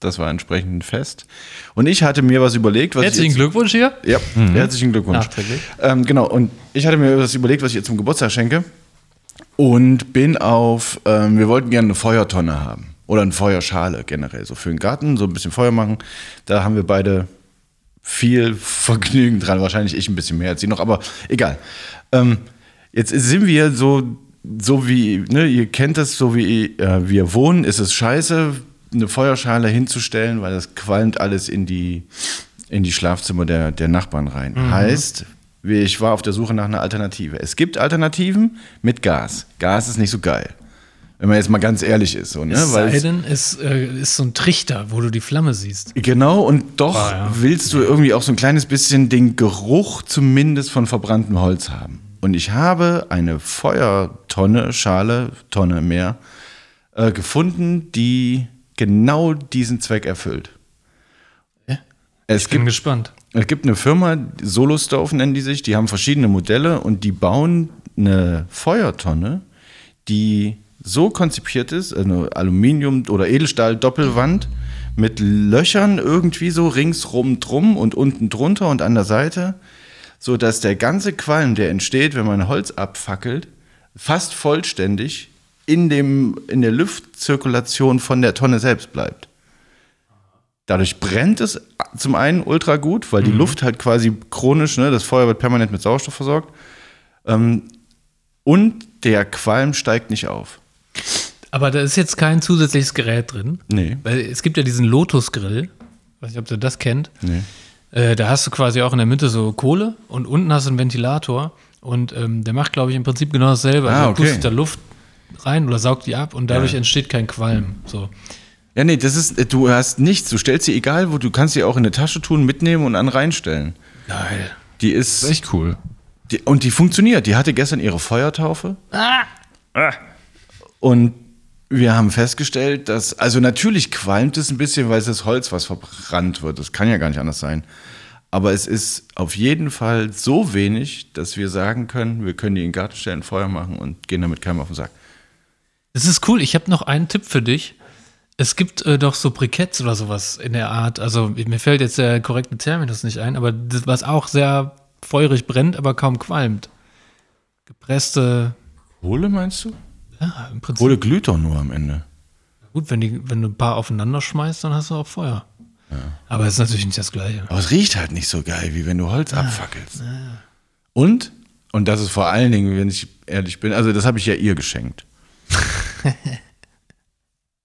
Das war entsprechend ein Fest. Und ich hatte mir was überlegt, was Herzlichen ich jetzt, Glückwunsch hier. Ja, herzlichen Glückwunsch. Ähm, genau, und ich hatte mir was überlegt, was ich ihr zum Geburtstag schenke. Und bin auf, ähm, wir wollten gerne eine Feuertonne haben. Oder eine Feuerschale generell, so für den Garten, so ein bisschen Feuer machen. Da haben wir beide viel Vergnügen dran. Wahrscheinlich ich ein bisschen mehr als sie noch, aber egal. Ähm, jetzt sind wir so, so wie, ne, ihr kennt das, so wie äh, wir wohnen, ist es scheiße, eine Feuerschale hinzustellen, weil das qualmt alles in die, in die Schlafzimmer der, der Nachbarn rein. Heißt, wie- ich war auf der Suche nach einer Alternative. Es gibt Alternativen mit Gas. Gas ist nicht so geil. Wenn man jetzt mal ganz ehrlich ist. So, ne? Es Weil sei es- denn, es äh, ist so ein Trichter, wo du die Flamme siehst. Genau, und doch Ah, ja. willst du irgendwie auch so ein kleines bisschen den Geruch zumindest von verbranntem Holz haben. Und ich habe eine Feuertonne, Schale, Tonne mehr, äh, gefunden, die genau diesen Zweck erfüllt. Es Ich bin gibt, gespannt. es gibt eine Firma, Solostove nennen die sich, die haben verschiedene Modelle und die bauen eine Feuertonne, die so konzipiert ist, eine Aluminium- oder Edelstahl-Doppelwand mit Löchern irgendwie so ringsrum drum und unten drunter und an der Seite, so dass der ganze Qualm, der entsteht, wenn man Holz abfackelt, fast vollständig in, dem, in der Luftzirkulation von der Tonne selbst bleibt. Dadurch brennt es zum einen ultra gut, weil die Luft halt quasi chronisch, ne, das Feuer wird permanent mit Sauerstoff versorgt. Ähm, und der Qualm steigt nicht auf. Aber da ist jetzt kein zusätzliches Gerät drin. Nee. Weil es gibt ja diesen Lotus-Grill. Weiß nicht, ob ihr das kennt. Nee. Äh, da hast du quasi auch in der Mitte so Kohle und unten hast du einen Ventilator. Und ähm, der macht, glaube ich, im Prinzip genau dasselbe. Ah, Also er okay. pustet da Luft rein oder saugt die ab und dadurch entsteht kein Qualm. So. Ja, nee, das ist, du hast nichts. Du stellst sie egal wo, du kannst sie auch in eine Tasche tun, mitnehmen und an reinstellen. Geil. Die ist, Das ist echt cool. die, und die funktioniert. Die hatte gestern ihre Feuertaufe. Ah. Und wir haben festgestellt, dass, also natürlich qualmt es ein bisschen, weil es ist Holz, was verbrannt wird. Das kann ja gar nicht anders sein. Aber es ist auf jeden Fall so wenig, dass wir sagen können, wir können die in den Garten stellen, Feuer machen und gehen damit keinem auf den Sack. Das ist cool. Ich habe noch einen Tipp für dich. Es gibt äh, doch so Briketts oder sowas in der Art. Also mir fällt jetzt der korrekte Terminus nicht ein, aber das, was auch sehr feurig brennt, aber kaum qualmt. Gepresste, Kohle meinst du? Ja, im Prinzip. Kohle glüht doch nur am Ende. Gut, wenn, die, wenn du ein paar aufeinander schmeißt, dann hast du auch Feuer. Aber es ist natürlich nicht das Gleiche. Aber es riecht halt nicht so geil, wie wenn du Holz abfackelst. Und, und das ist vor allen Dingen, wenn ich ehrlich bin, also das habe ich ja ihr geschenkt.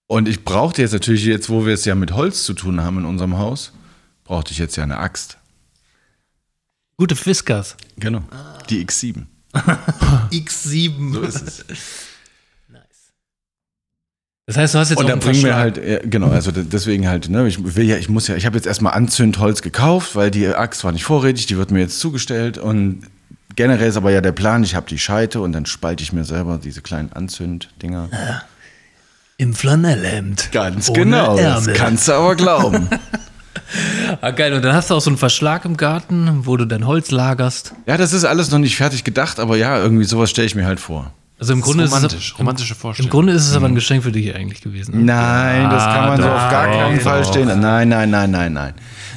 und ich brauchte jetzt natürlich, jetzt wo wir es ja mit Holz zu tun haben in unserem Haus, brauchte ich jetzt ja eine Axt. Gute Fiskars. Genau. Die X7. X7. So ist es. Das heißt, du hast jetzt Und auch dann bringen wir halt, ja, genau, also de- deswegen halt, ne, ich will ja, ich muss ja, ich habe jetzt erstmal Anzündholz gekauft, weil die Axt war nicht vorrätig, die wird mir jetzt zugestellt und generell ist aber ja der Plan, ich habe die Scheite und dann spalte ich mir selber diese kleinen Anzünddinger. Im Flanellhemd. Ganz Ohne genau, das Ärmel. kannst du aber glauben. Ah, geil. Und dann hast du auch so einen Verschlag im Garten, wo du dein Holz lagerst. ja, das ist alles noch nicht fertig gedacht, aber ja, irgendwie sowas stelle ich mir halt vor. Also im Grunde ist romantisch, es, romantische Im Vorstellung. Grunde ist es aber ein Geschenk für dich eigentlich gewesen. Nein, das kann man so auf gar keinen Fall stehen. Nein, nein, nein, nein, nein.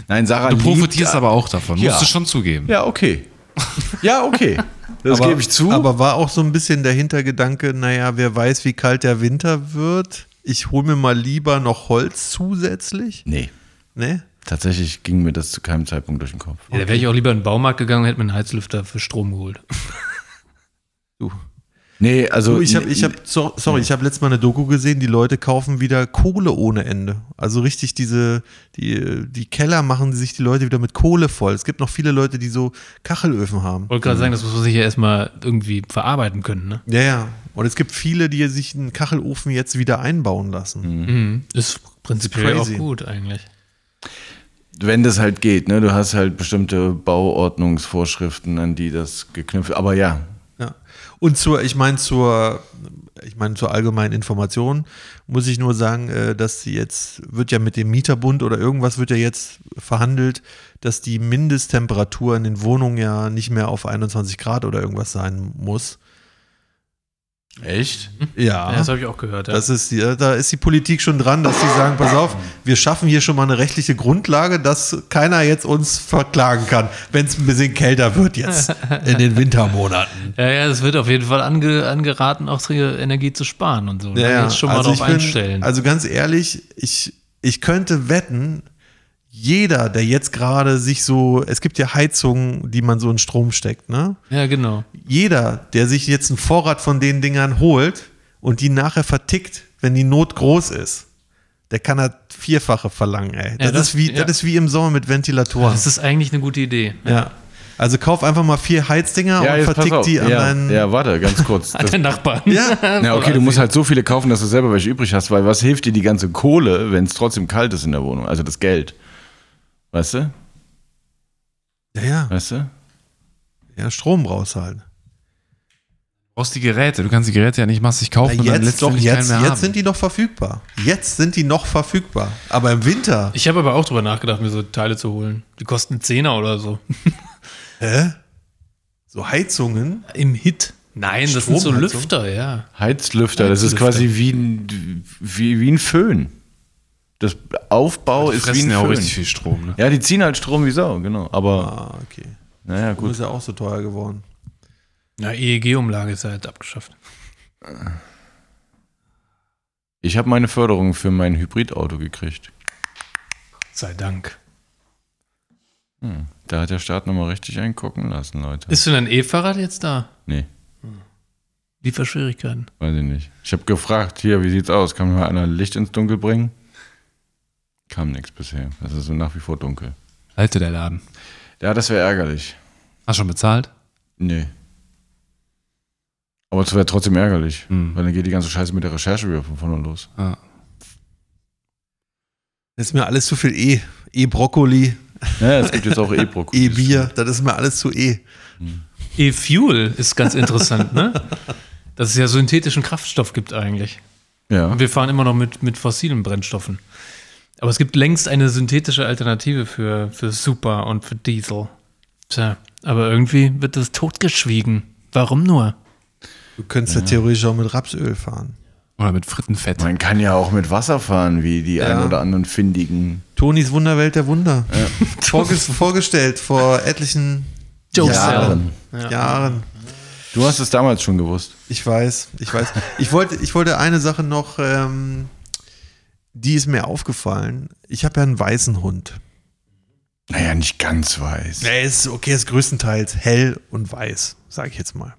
Nein, Sarah Du liebt- profitierst aber auch davon, Ja. musst du schon zugeben. Ja, okay. Ja, okay. Das aber, gebe ich zu. Aber war auch so ein bisschen der Hintergedanke, naja, wer weiß, wie kalt der Winter wird. Ich hole mir mal lieber noch Holz zusätzlich. nee, Ne? tatsächlich ging mir das zu keinem Zeitpunkt durch den Kopf. Ja, da wäre ich auch lieber in den Baumarkt gegangen und hätte mir einen Heizlüfter für Strom geholt. Du. Nee, also. Du, ich habe, ich hab, so, sorry, ich habe letztes Mal eine Doku gesehen, die Leute kaufen wieder Kohle ohne Ende. Also richtig diese, die, die Keller machen sich die Leute wieder mit Kohle voll. Es gibt noch viele Leute, die so Kachelöfen haben. Ich wollte gerade sagen, das muss man sich ja erstmal irgendwie verarbeiten können. Ne? Ja, ja. Und es gibt viele, die sich einen Kachelofen jetzt wieder einbauen lassen. Mhm. Ist prinzipiell auch crazy. gut eigentlich. wenn das halt geht, ne? Du hast halt bestimmte Bauordnungsvorschriften, an die das geknüpft. Aber Ja. Und zur, ich meine, zur, ich meine, zur allgemeinen Information muss ich nur sagen, äh, dass sie jetzt, wird ja mit dem Mieterbund oder irgendwas wird ja jetzt verhandelt, dass die Mindesttemperatur in den Wohnungen ja nicht mehr auf 21 Grad oder irgendwas sein muss. Echt? Ja, Ja. das habe ich auch gehört. Ja. Das ist die, da ist die Politik schon dran, dass sie sagen, pass auf, wir schaffen hier schon mal eine rechtliche Grundlage, dass keiner jetzt uns verklagen kann, wenn es ein bisschen kälter wird jetzt in den Wintermonaten. ja, ja, es wird auf jeden Fall ange, angeraten, auch Energie zu sparen und so. Ja, ja. Jetzt schon mal also drauf ich bin, einstellen. Also ganz ehrlich, ich, ich könnte wetten, jeder, der jetzt gerade sich so, es gibt ja Heizungen, die man so in Strom steckt, ne? ja, genau. Jeder, der sich jetzt einen Vorrat von den Dingern holt und die nachher vertickt, wenn die Not groß ist, der kann das Vierfache verlangen, ey. Das, Ja, das- ist, wie, ja. das ist wie im Sommer mit Ventilatoren. Das ist eigentlich eine gute Idee. ja. Also kauf einfach mal vier Heizdinger und vertick die an ja, deinen. ja, warte, ganz kurz. An Das, den Nachbarn. Ja. ja, okay, du musst halt so viele kaufen, dass du selber welche übrig hast, weil was hilft dir die ganze Kohle, wenn es trotzdem kalt ist in der Wohnung? Also das Geld. Weißt du? ja, ja, Weißt du? ja, Strom brauchst halt. Du brauchst die Geräte. Du kannst die Geräte ja nicht massig kaufen und Na, dann jetzt doch, jetzt, jetzt sind haben. die noch verfügbar. Jetzt sind die noch verfügbar. Aber im Winter, Ich habe aber auch drüber nachgedacht, mir so Teile zu holen. Die kosten 10er oder so. hä? So Heizungen? Im Hit. Nein, das sind so? Lüfter, ja. Heizlüfter, das ist Heizlüfter. quasi wie ein, wie, wie ein Föhn. Das Aufbau Die ist wie ein ja auch Föhn. richtig viel Strom. Ne? Ja, die ziehen halt Strom wie Sau, genau. Aber, Ah, okay. naja, Gut. gut. Ist ja auch so teuer geworden. Ja, EEG-Umlage ist ja jetzt abgeschafft. Ich habe meine Förderung für mein Hybridauto gekriegt. Sei Dank. Hm. Da hat der Staat nochmal richtig eingucken lassen, Leute. Ist denn ein E-Fahrrad jetzt da? nee, Lieferschwierigkeiten. weiß ich nicht. Ich habe gefragt, hier, wie sieht's aus? Kann mir mal einer Licht ins Dunkel bringen? Kam nichts bisher. Das ist so nach wie vor dunkel. Alte der Laden. Ja, das wäre ärgerlich. Hast schon bezahlt? Nee. Aber es wäre trotzdem ärgerlich, Hm. weil dann geht die ganze Scheiße mit der Recherche wieder von vorne los. Ja. Das ist mir alles zu viel E. E-Brokkoli, Ja, es gibt jetzt auch E-Brokkoli. E-Bier, das ist mir alles zu E. E-Fuel ist ganz interessant, ne? Dass es ja synthetischen Kraftstoff gibt eigentlich. Ja. Und wir fahren immer noch mit, mit fossilen Brennstoffen. Aber es gibt längst eine synthetische Alternative für, für Super und für Diesel. Tja, aber irgendwie wird das totgeschwiegen. Warum nur? Du könntest ja, theoretisch auch mit Rapsöl fahren. Oder mit Frittenfett. Man kann ja auch mit Wasser fahren, wie die ein oder anderen findigen. Tonis Wunderwelt der Wunder. Vorges vorgestellt vor etlichen Jahren. Ja. Jahren. Du hast es damals schon gewusst. Ich weiß, ich weiß. Ich wollte, ich wollte eine Sache noch. Ähm, die ist mir aufgefallen. Ich habe ja einen weißen Hund. Naja, nicht ganz weiß. Er ist okay, ist größtenteils hell und weiß, sage ich jetzt mal.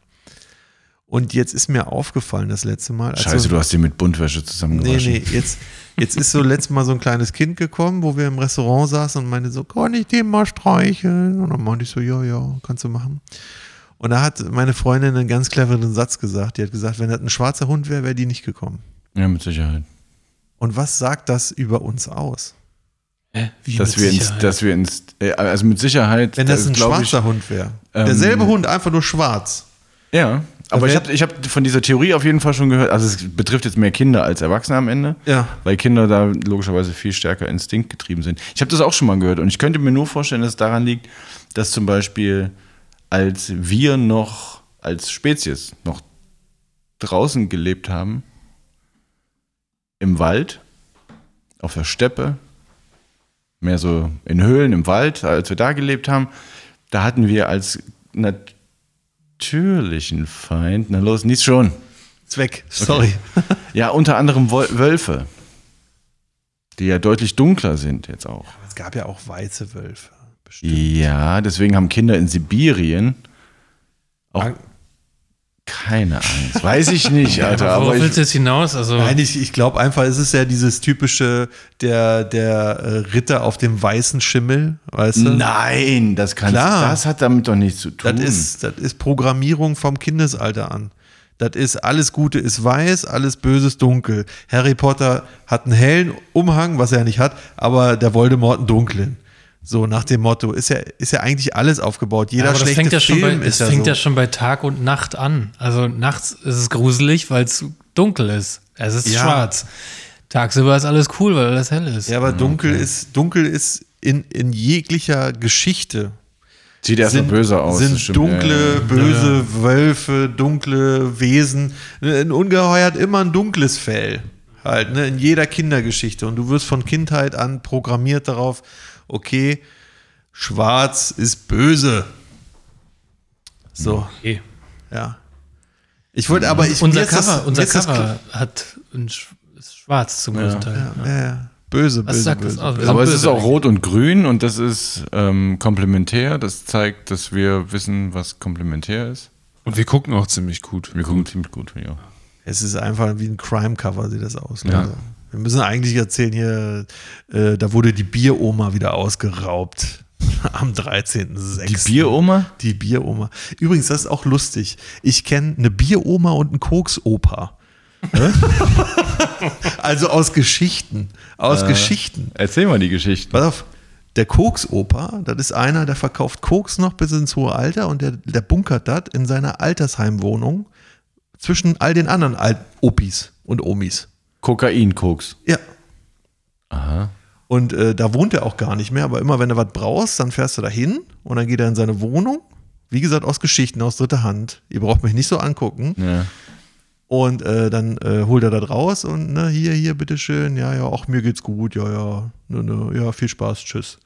Und jetzt ist mir aufgefallen das letzte Mal. Scheiße, so- du hast den mit Buntwäsche Nee, zusammengewaschen. nee, jetzt, jetzt ist so letztes Mal so ein kleines Kind gekommen, wo wir im Restaurant saßen und meinte so, kann ich den mal streicheln? Und dann meinte ich so, ja, ja, kannst du machen. Und da hat meine Freundin einen ganz cleveren Satz gesagt. Die hat gesagt, wenn das ein schwarzer Hund wäre, wäre die nicht gekommen. Ja, mit Sicherheit. Und was sagt das über uns aus? Wie Dass wir, ins, dass wir ins, äh, also mit Sicherheit. Wenn das ist, ein glaub ich, schwarzer Hund wäre. ähm, Derselbe Hund, einfach nur schwarz. Ja, aber ich habe ich hab von dieser Theorie auf jeden Fall schon gehört. Also es betrifft jetzt mehr Kinder als Erwachsene am Ende. Ja. Weil Kinder da logischerweise viel stärker instinktgetrieben sind. Ich habe das auch schon mal gehört und ich könnte mir nur vorstellen, dass es daran liegt, dass zum Beispiel als wir noch als Spezies noch draußen gelebt haben, im Wald, auf der Steppe, mehr so in Höhlen im Wald, als wir da gelebt haben, da hatten wir als natürlichen Feind, na los, nichts schon. Ist weg. Sorry. Ja, unter anderem Wölfe, die ja deutlich dunkler sind jetzt auch. Es gab ja auch weiße Wölfe. Bestimmt. Ja, deswegen haben Kinder in Sibirien auch Ang- keine Angst. Weiß ich nicht, Alter. Worauf Aber willst du ich, jetzt hinaus? Also, Nein, ich, ich glaube einfach, es ist ja dieses typische, der, der äh, Ritter auf dem weißen Schimmel, weißt du? nein, das kann Klar. das hat damit doch nichts zu tun. Das ist, das ist Programmierung vom Kindesalter an. Das ist alles Gute ist weiß, alles Böse ist dunkel. Harry Potter hat einen hellen Umhang, was er ja nicht hat, aber der Voldemort einen dunklen. So nach dem Motto ist ja, ist ja eigentlich alles aufgebaut. Jeder aber das schlechte fängt ja schon, bei, Film es ist ja fängt so. ja schon bei Tag und Nacht an. Also nachts ist es gruselig, weil es dunkel ist. Es ist Ja. schwarz. Tagsüber ist alles cool, weil alles hell ist. ja, aber dunkel ist dunkel ist in, in jeglicher Geschichte Sieht erstmal sind, böse aus. sind dunkle, Ja, ja. böse Wölfe, dunkle Wesen. Ein Ungeheuer hat immer ein dunkles Fell. Halt, ne, in jeder Kindergeschichte. Und du wirst von Kindheit an programmiert darauf, okay, schwarz ist böse. So, Okay. ja. Ich wollte aber, ich Unser das- Cover, mir unser ist das Cover hat ein Sch ist schwarz zum größten Teil. klar. Ja, ja. Böse, Was böse, das böse. böse. Aber es ist auch rot und grün und das ist ähm, komplementär. Das zeigt, dass wir wissen, was komplementär ist. Und wir gucken auch ziemlich gut. Wir gucken ziemlich gut, ja. Es ist einfach wie ein Crime-Cover, sieht das aus. Ja. Leute. Wir müssen eigentlich erzählen hier, äh, da wurde die Bieroma wieder ausgeraubt. Am 13.06. Die Bieroma? Die Bieroma. Übrigens, das ist auch lustig. Ich kenne eine Bieroma und einen Koksopa. Also aus Geschichten. Aus Geschichten. Erzähl mal die Geschichte. Pass auf, der Koksopa, das ist einer, der verkauft Koks noch bis ins hohe Alter und der, der bunkert das in seiner Altersheimwohnung zwischen all den anderen Alt Opis und Omis. Kokain-Koks. Ja. Aha. Und äh, da wohnt er auch gar nicht mehr, aber immer wenn du was brauchst, dann fährst du da hin und dann geht er in seine Wohnung. Wie gesagt, aus Geschichten, aus dritter Hand. Ihr braucht mich nicht so angucken. Ja. Und äh, dann äh, holt er das raus und ne, hier, hier, bitteschön, ja, ja, ach, mir geht's gut, ja, ja, ne, ne, ja, viel Spaß, tschüss.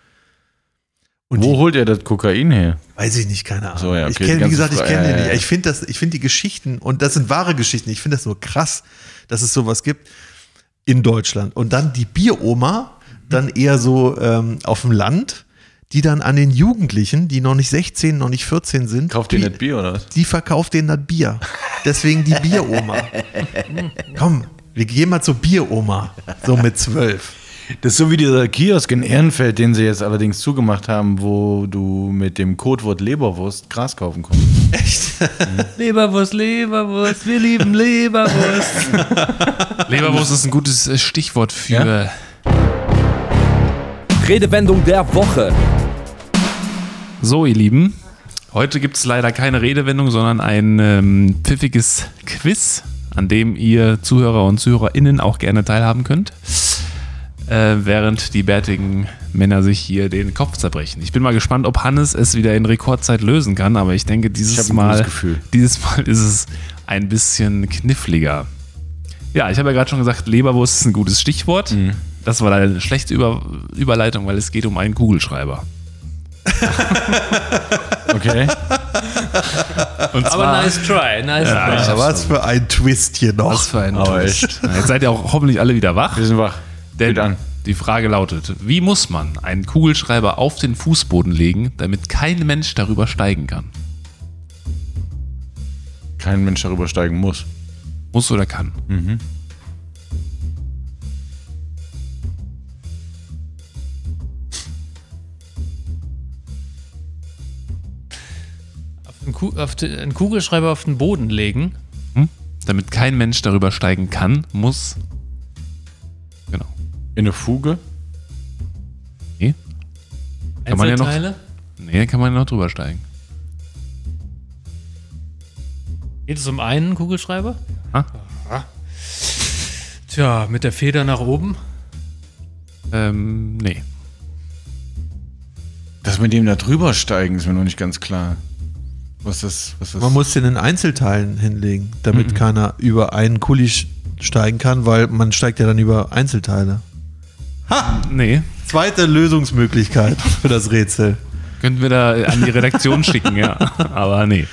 Und Wo die, holt er das Kokain her? weiß ich nicht, keine Ahnung. So, ja, okay, ich kenne, wie gesagt, ich kenne ja, den nicht. Ich finde das, ich finde die Geschichten, und das sind wahre Geschichten, ich finde das nur krass, dass es sowas gibt in Deutschland. Und dann die Bieroma, dann eher so ähm, auf dem Land, die dann an den Jugendlichen, die noch nicht 16, noch nicht 14 sind, Kauft die, ihr nicht Bier oder was? die verkauft denen das Bier. Deswegen die Bieroma. Komm, wir gehen mal zur Bieroma. So mit zwölf. Das ist so wie dieser Kiosk in Ehrenfeld, den sie jetzt allerdings zugemacht haben, wo du mit dem Codewort Leberwurst Gras kaufen konntest. Echt? Leberwurst, Leberwurst, wir lieben Leberwurst. Leberwurst ist ein gutes äh, Stichwort für. Redewendung der Woche. So, ihr Lieben. Heute gibt es leider keine Redewendung, sondern ein ähm, pfiffiges Quiz, an dem ihr Zuhörer und ZuhörerInnen auch gerne teilhaben könnt. Äh, während die bärtigen Männer sich hier den Kopf zerbrechen. Ich bin mal gespannt, ob Hannes es wieder in Rekordzeit lösen kann, aber ich denke, Ich dieses ein Mal, dieses Mal ist es ein bisschen kniffliger. Ja, ich habe ja gerade schon gesagt, Leberwurst ist ein gutes Stichwort. Mhm. Das war leider eine schlechte Über Überleitung, weil es geht um einen Kugelschreiber. Okay. Und Aber nice try, nice try. Ja, was für ein Twist hier noch. Was für ein Twist. Jetzt seid ihr auch hoffentlich alle wieder wach. Wir sind wach. Denn die Frage lautet, wie muss man einen Kugelschreiber auf den Fußboden legen, damit kein Mensch darüber steigen kann? Kein Mensch darüber steigen muss. Muss oder kann? Einen, Ku auf den, einen Kugelschreiber auf den Boden legen. Hm? Damit kein Mensch darüber steigen kann, muss. In eine Fuge? Nee, Kann man ja noch- Einzelteile. nee kann man ja noch drüber steigen. Geht es um einen Kugelschreiber? Ah. Tja, mit der Feder nach oben. Ähm, nee. Das mit dem da drüber steigen ist mir noch nicht ganz klar. Was das, was das Man muss den in Einzelteilen hinlegen, damit keiner über einen Kuli steigen kann, weil man steigt ja dann über Einzelteile. Nee. Zweite Lösungsmöglichkeit für das Rätsel. Könnten wir da an die Redaktion schicken, ja. Aber nee.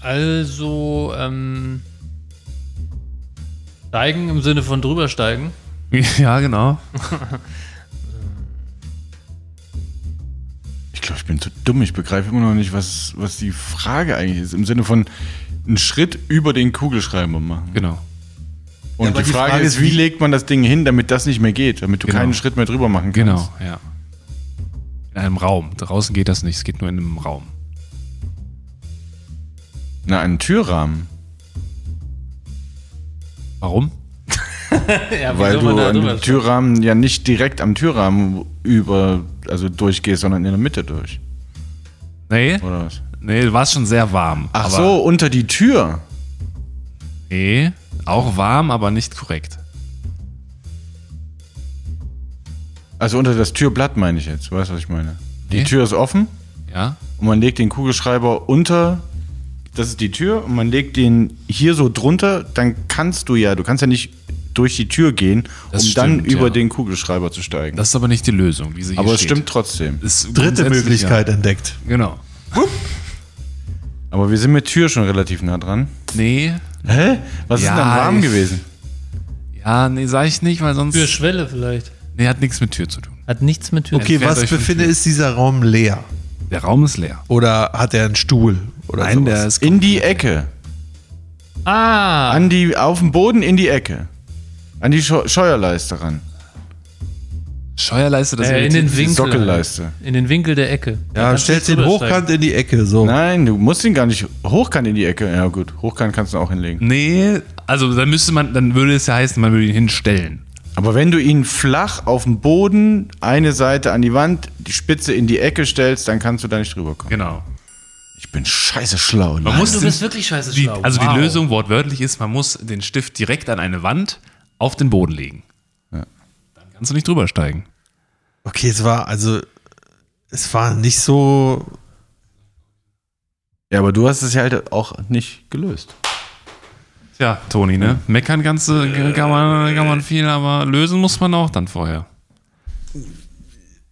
Also, ähm. Steigen im Sinne von drüber steigen. Ja, genau. Ich glaube, ich bin zu dumm. Ich begreife immer noch nicht, was, was die Frage eigentlich ist. Im Sinne von einen Schritt über den Kugelschreiber machen. Genau. Und aber die, die Frage, Frage ist, wie legt man das Ding hin, damit das nicht mehr geht, damit du Genau. keinen Schritt mehr drüber machen kannst. Genau, ja. In einem Raum. Draußen geht das nicht, es geht nur in einem Raum. Na, einen Türrahmen. Warum? Ja, Weil du den Türrahmen ja nicht direkt am Türrahmen über, also durchgehst, sondern in der Mitte durch. Nee, Oder was? nee, du warst schon sehr warm. Ach aber- so, unter die Tür. Nee, auch warm, aber nicht korrekt. Also unter das Türblatt meine ich jetzt. Weißt du, was ich meine? Die Nee. Tür ist offen Ja? und man legt den Kugelschreiber unter. Das ist die Tür und man legt den hier so drunter. Dann kannst du ja, du kannst ja nicht durch die Tür gehen, Das um dann stimmt, über ja. den Kugelschreiber zu steigen. Das ist aber nicht die Lösung, wie sie hier Aber es steht. stimmt trotzdem. Ist Dritte Möglichkeit entdeckt. Genau. Aber wir sind mit Tür schon relativ nah dran. Nee. Hä? Was Ja, ist denn am Rahmen gewesen? Ja, nee, sag ich nicht, weil sonst. Für Schwelle vielleicht. Nee, hat nichts mit Tür zu tun. Hat nichts mit Tür. Okay, Entfernt was euch von befinde, Tür. ist dieser Raum leer? Der Raum ist leer. Oder hat er einen Stuhl? Oder Nein, sowas? der ist. In die Ecke. Ah! An die, auf dem Boden in die Ecke. An die Scheu Scheuerleiste ran. Scheuerleiste, das äh, in den. Winkel. Sockelleiste. In den Winkel der Ecke. Ja, du stellst den hochkant in die Ecke, so. Nein, du musst ihn gar nicht hochkant in die Ecke. Ja gut, hochkant kannst du auch hinlegen. Nee, also dann müsste man, dann würde es ja heißen, man würde ihn hinstellen. Aber wenn du ihn flach auf dem Boden, eine Seite an die Wand, die Spitze in die Ecke stellst, dann kannst du da nicht drüber kommen. Genau. Ich bin scheiße schlau. Man muss Du bist wirklich scheiße die, schlau. Also Wow. die Lösung wortwörtlich ist, man muss den Stift direkt an eine Wand auf den Boden legen. Kannst du nicht drüber steigen. Okay, es war also, es war nicht so. Ja, aber du hast es ja halt auch nicht gelöst. Tja, Toni, ne? Meckern kannst du, kann man, kann man viel, aber lösen muss man auch dann vorher.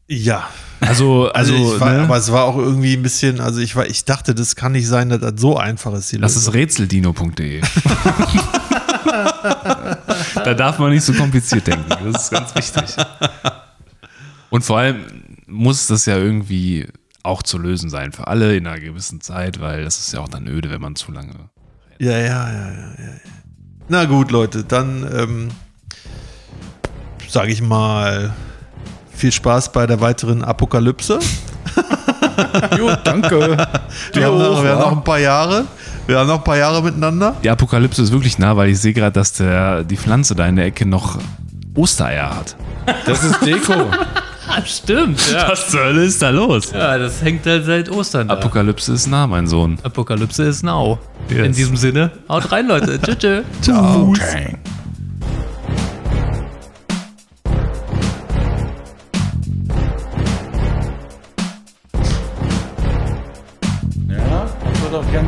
Ja. Also, Also, also, ich war, ne? aber es war auch irgendwie ein bisschen, also ich war, ich dachte, das kann nicht sein, dass das so einfach ist. Die das Lösung. ist rätseldino.de. da darf man nicht so kompliziert denken. Das ist ganz wichtig. Und vor allem muss das ja irgendwie auch zu lösen sein für alle in einer gewissen Zeit, weil das ist ja auch dann öde, wenn man zu lange. Ja, ja, ja, ja, ja. ja. Na gut, Leute, dann ähm, sage ich mal viel Spaß bei der weiteren Apokalypse. Jo, danke. Wir, haben, noch, wir haben noch ein paar Jahre. Wir haben noch ein paar Jahre miteinander. Die Apokalypse ist wirklich nah, weil ich sehe gerade, dass der, die Pflanze da in der Ecke noch Ostereier hat. Das ist Deko. Stimmt, ja. Was zur Hölle ist da los? Ja, das hängt halt seit Ostern da. Apokalypse ist nah, mein Sohn. Apokalypse ist now. Yes. In diesem Sinne, haut rein, Leute. Tschüss. tschüss. Okay.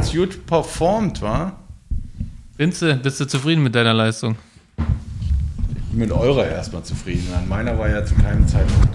Ganz gut performt, wa? Du, bist du zufrieden mit deiner Leistung? Mit eurer erstmal zufrieden. An meiner war ja zu keinem Zeitpunkt.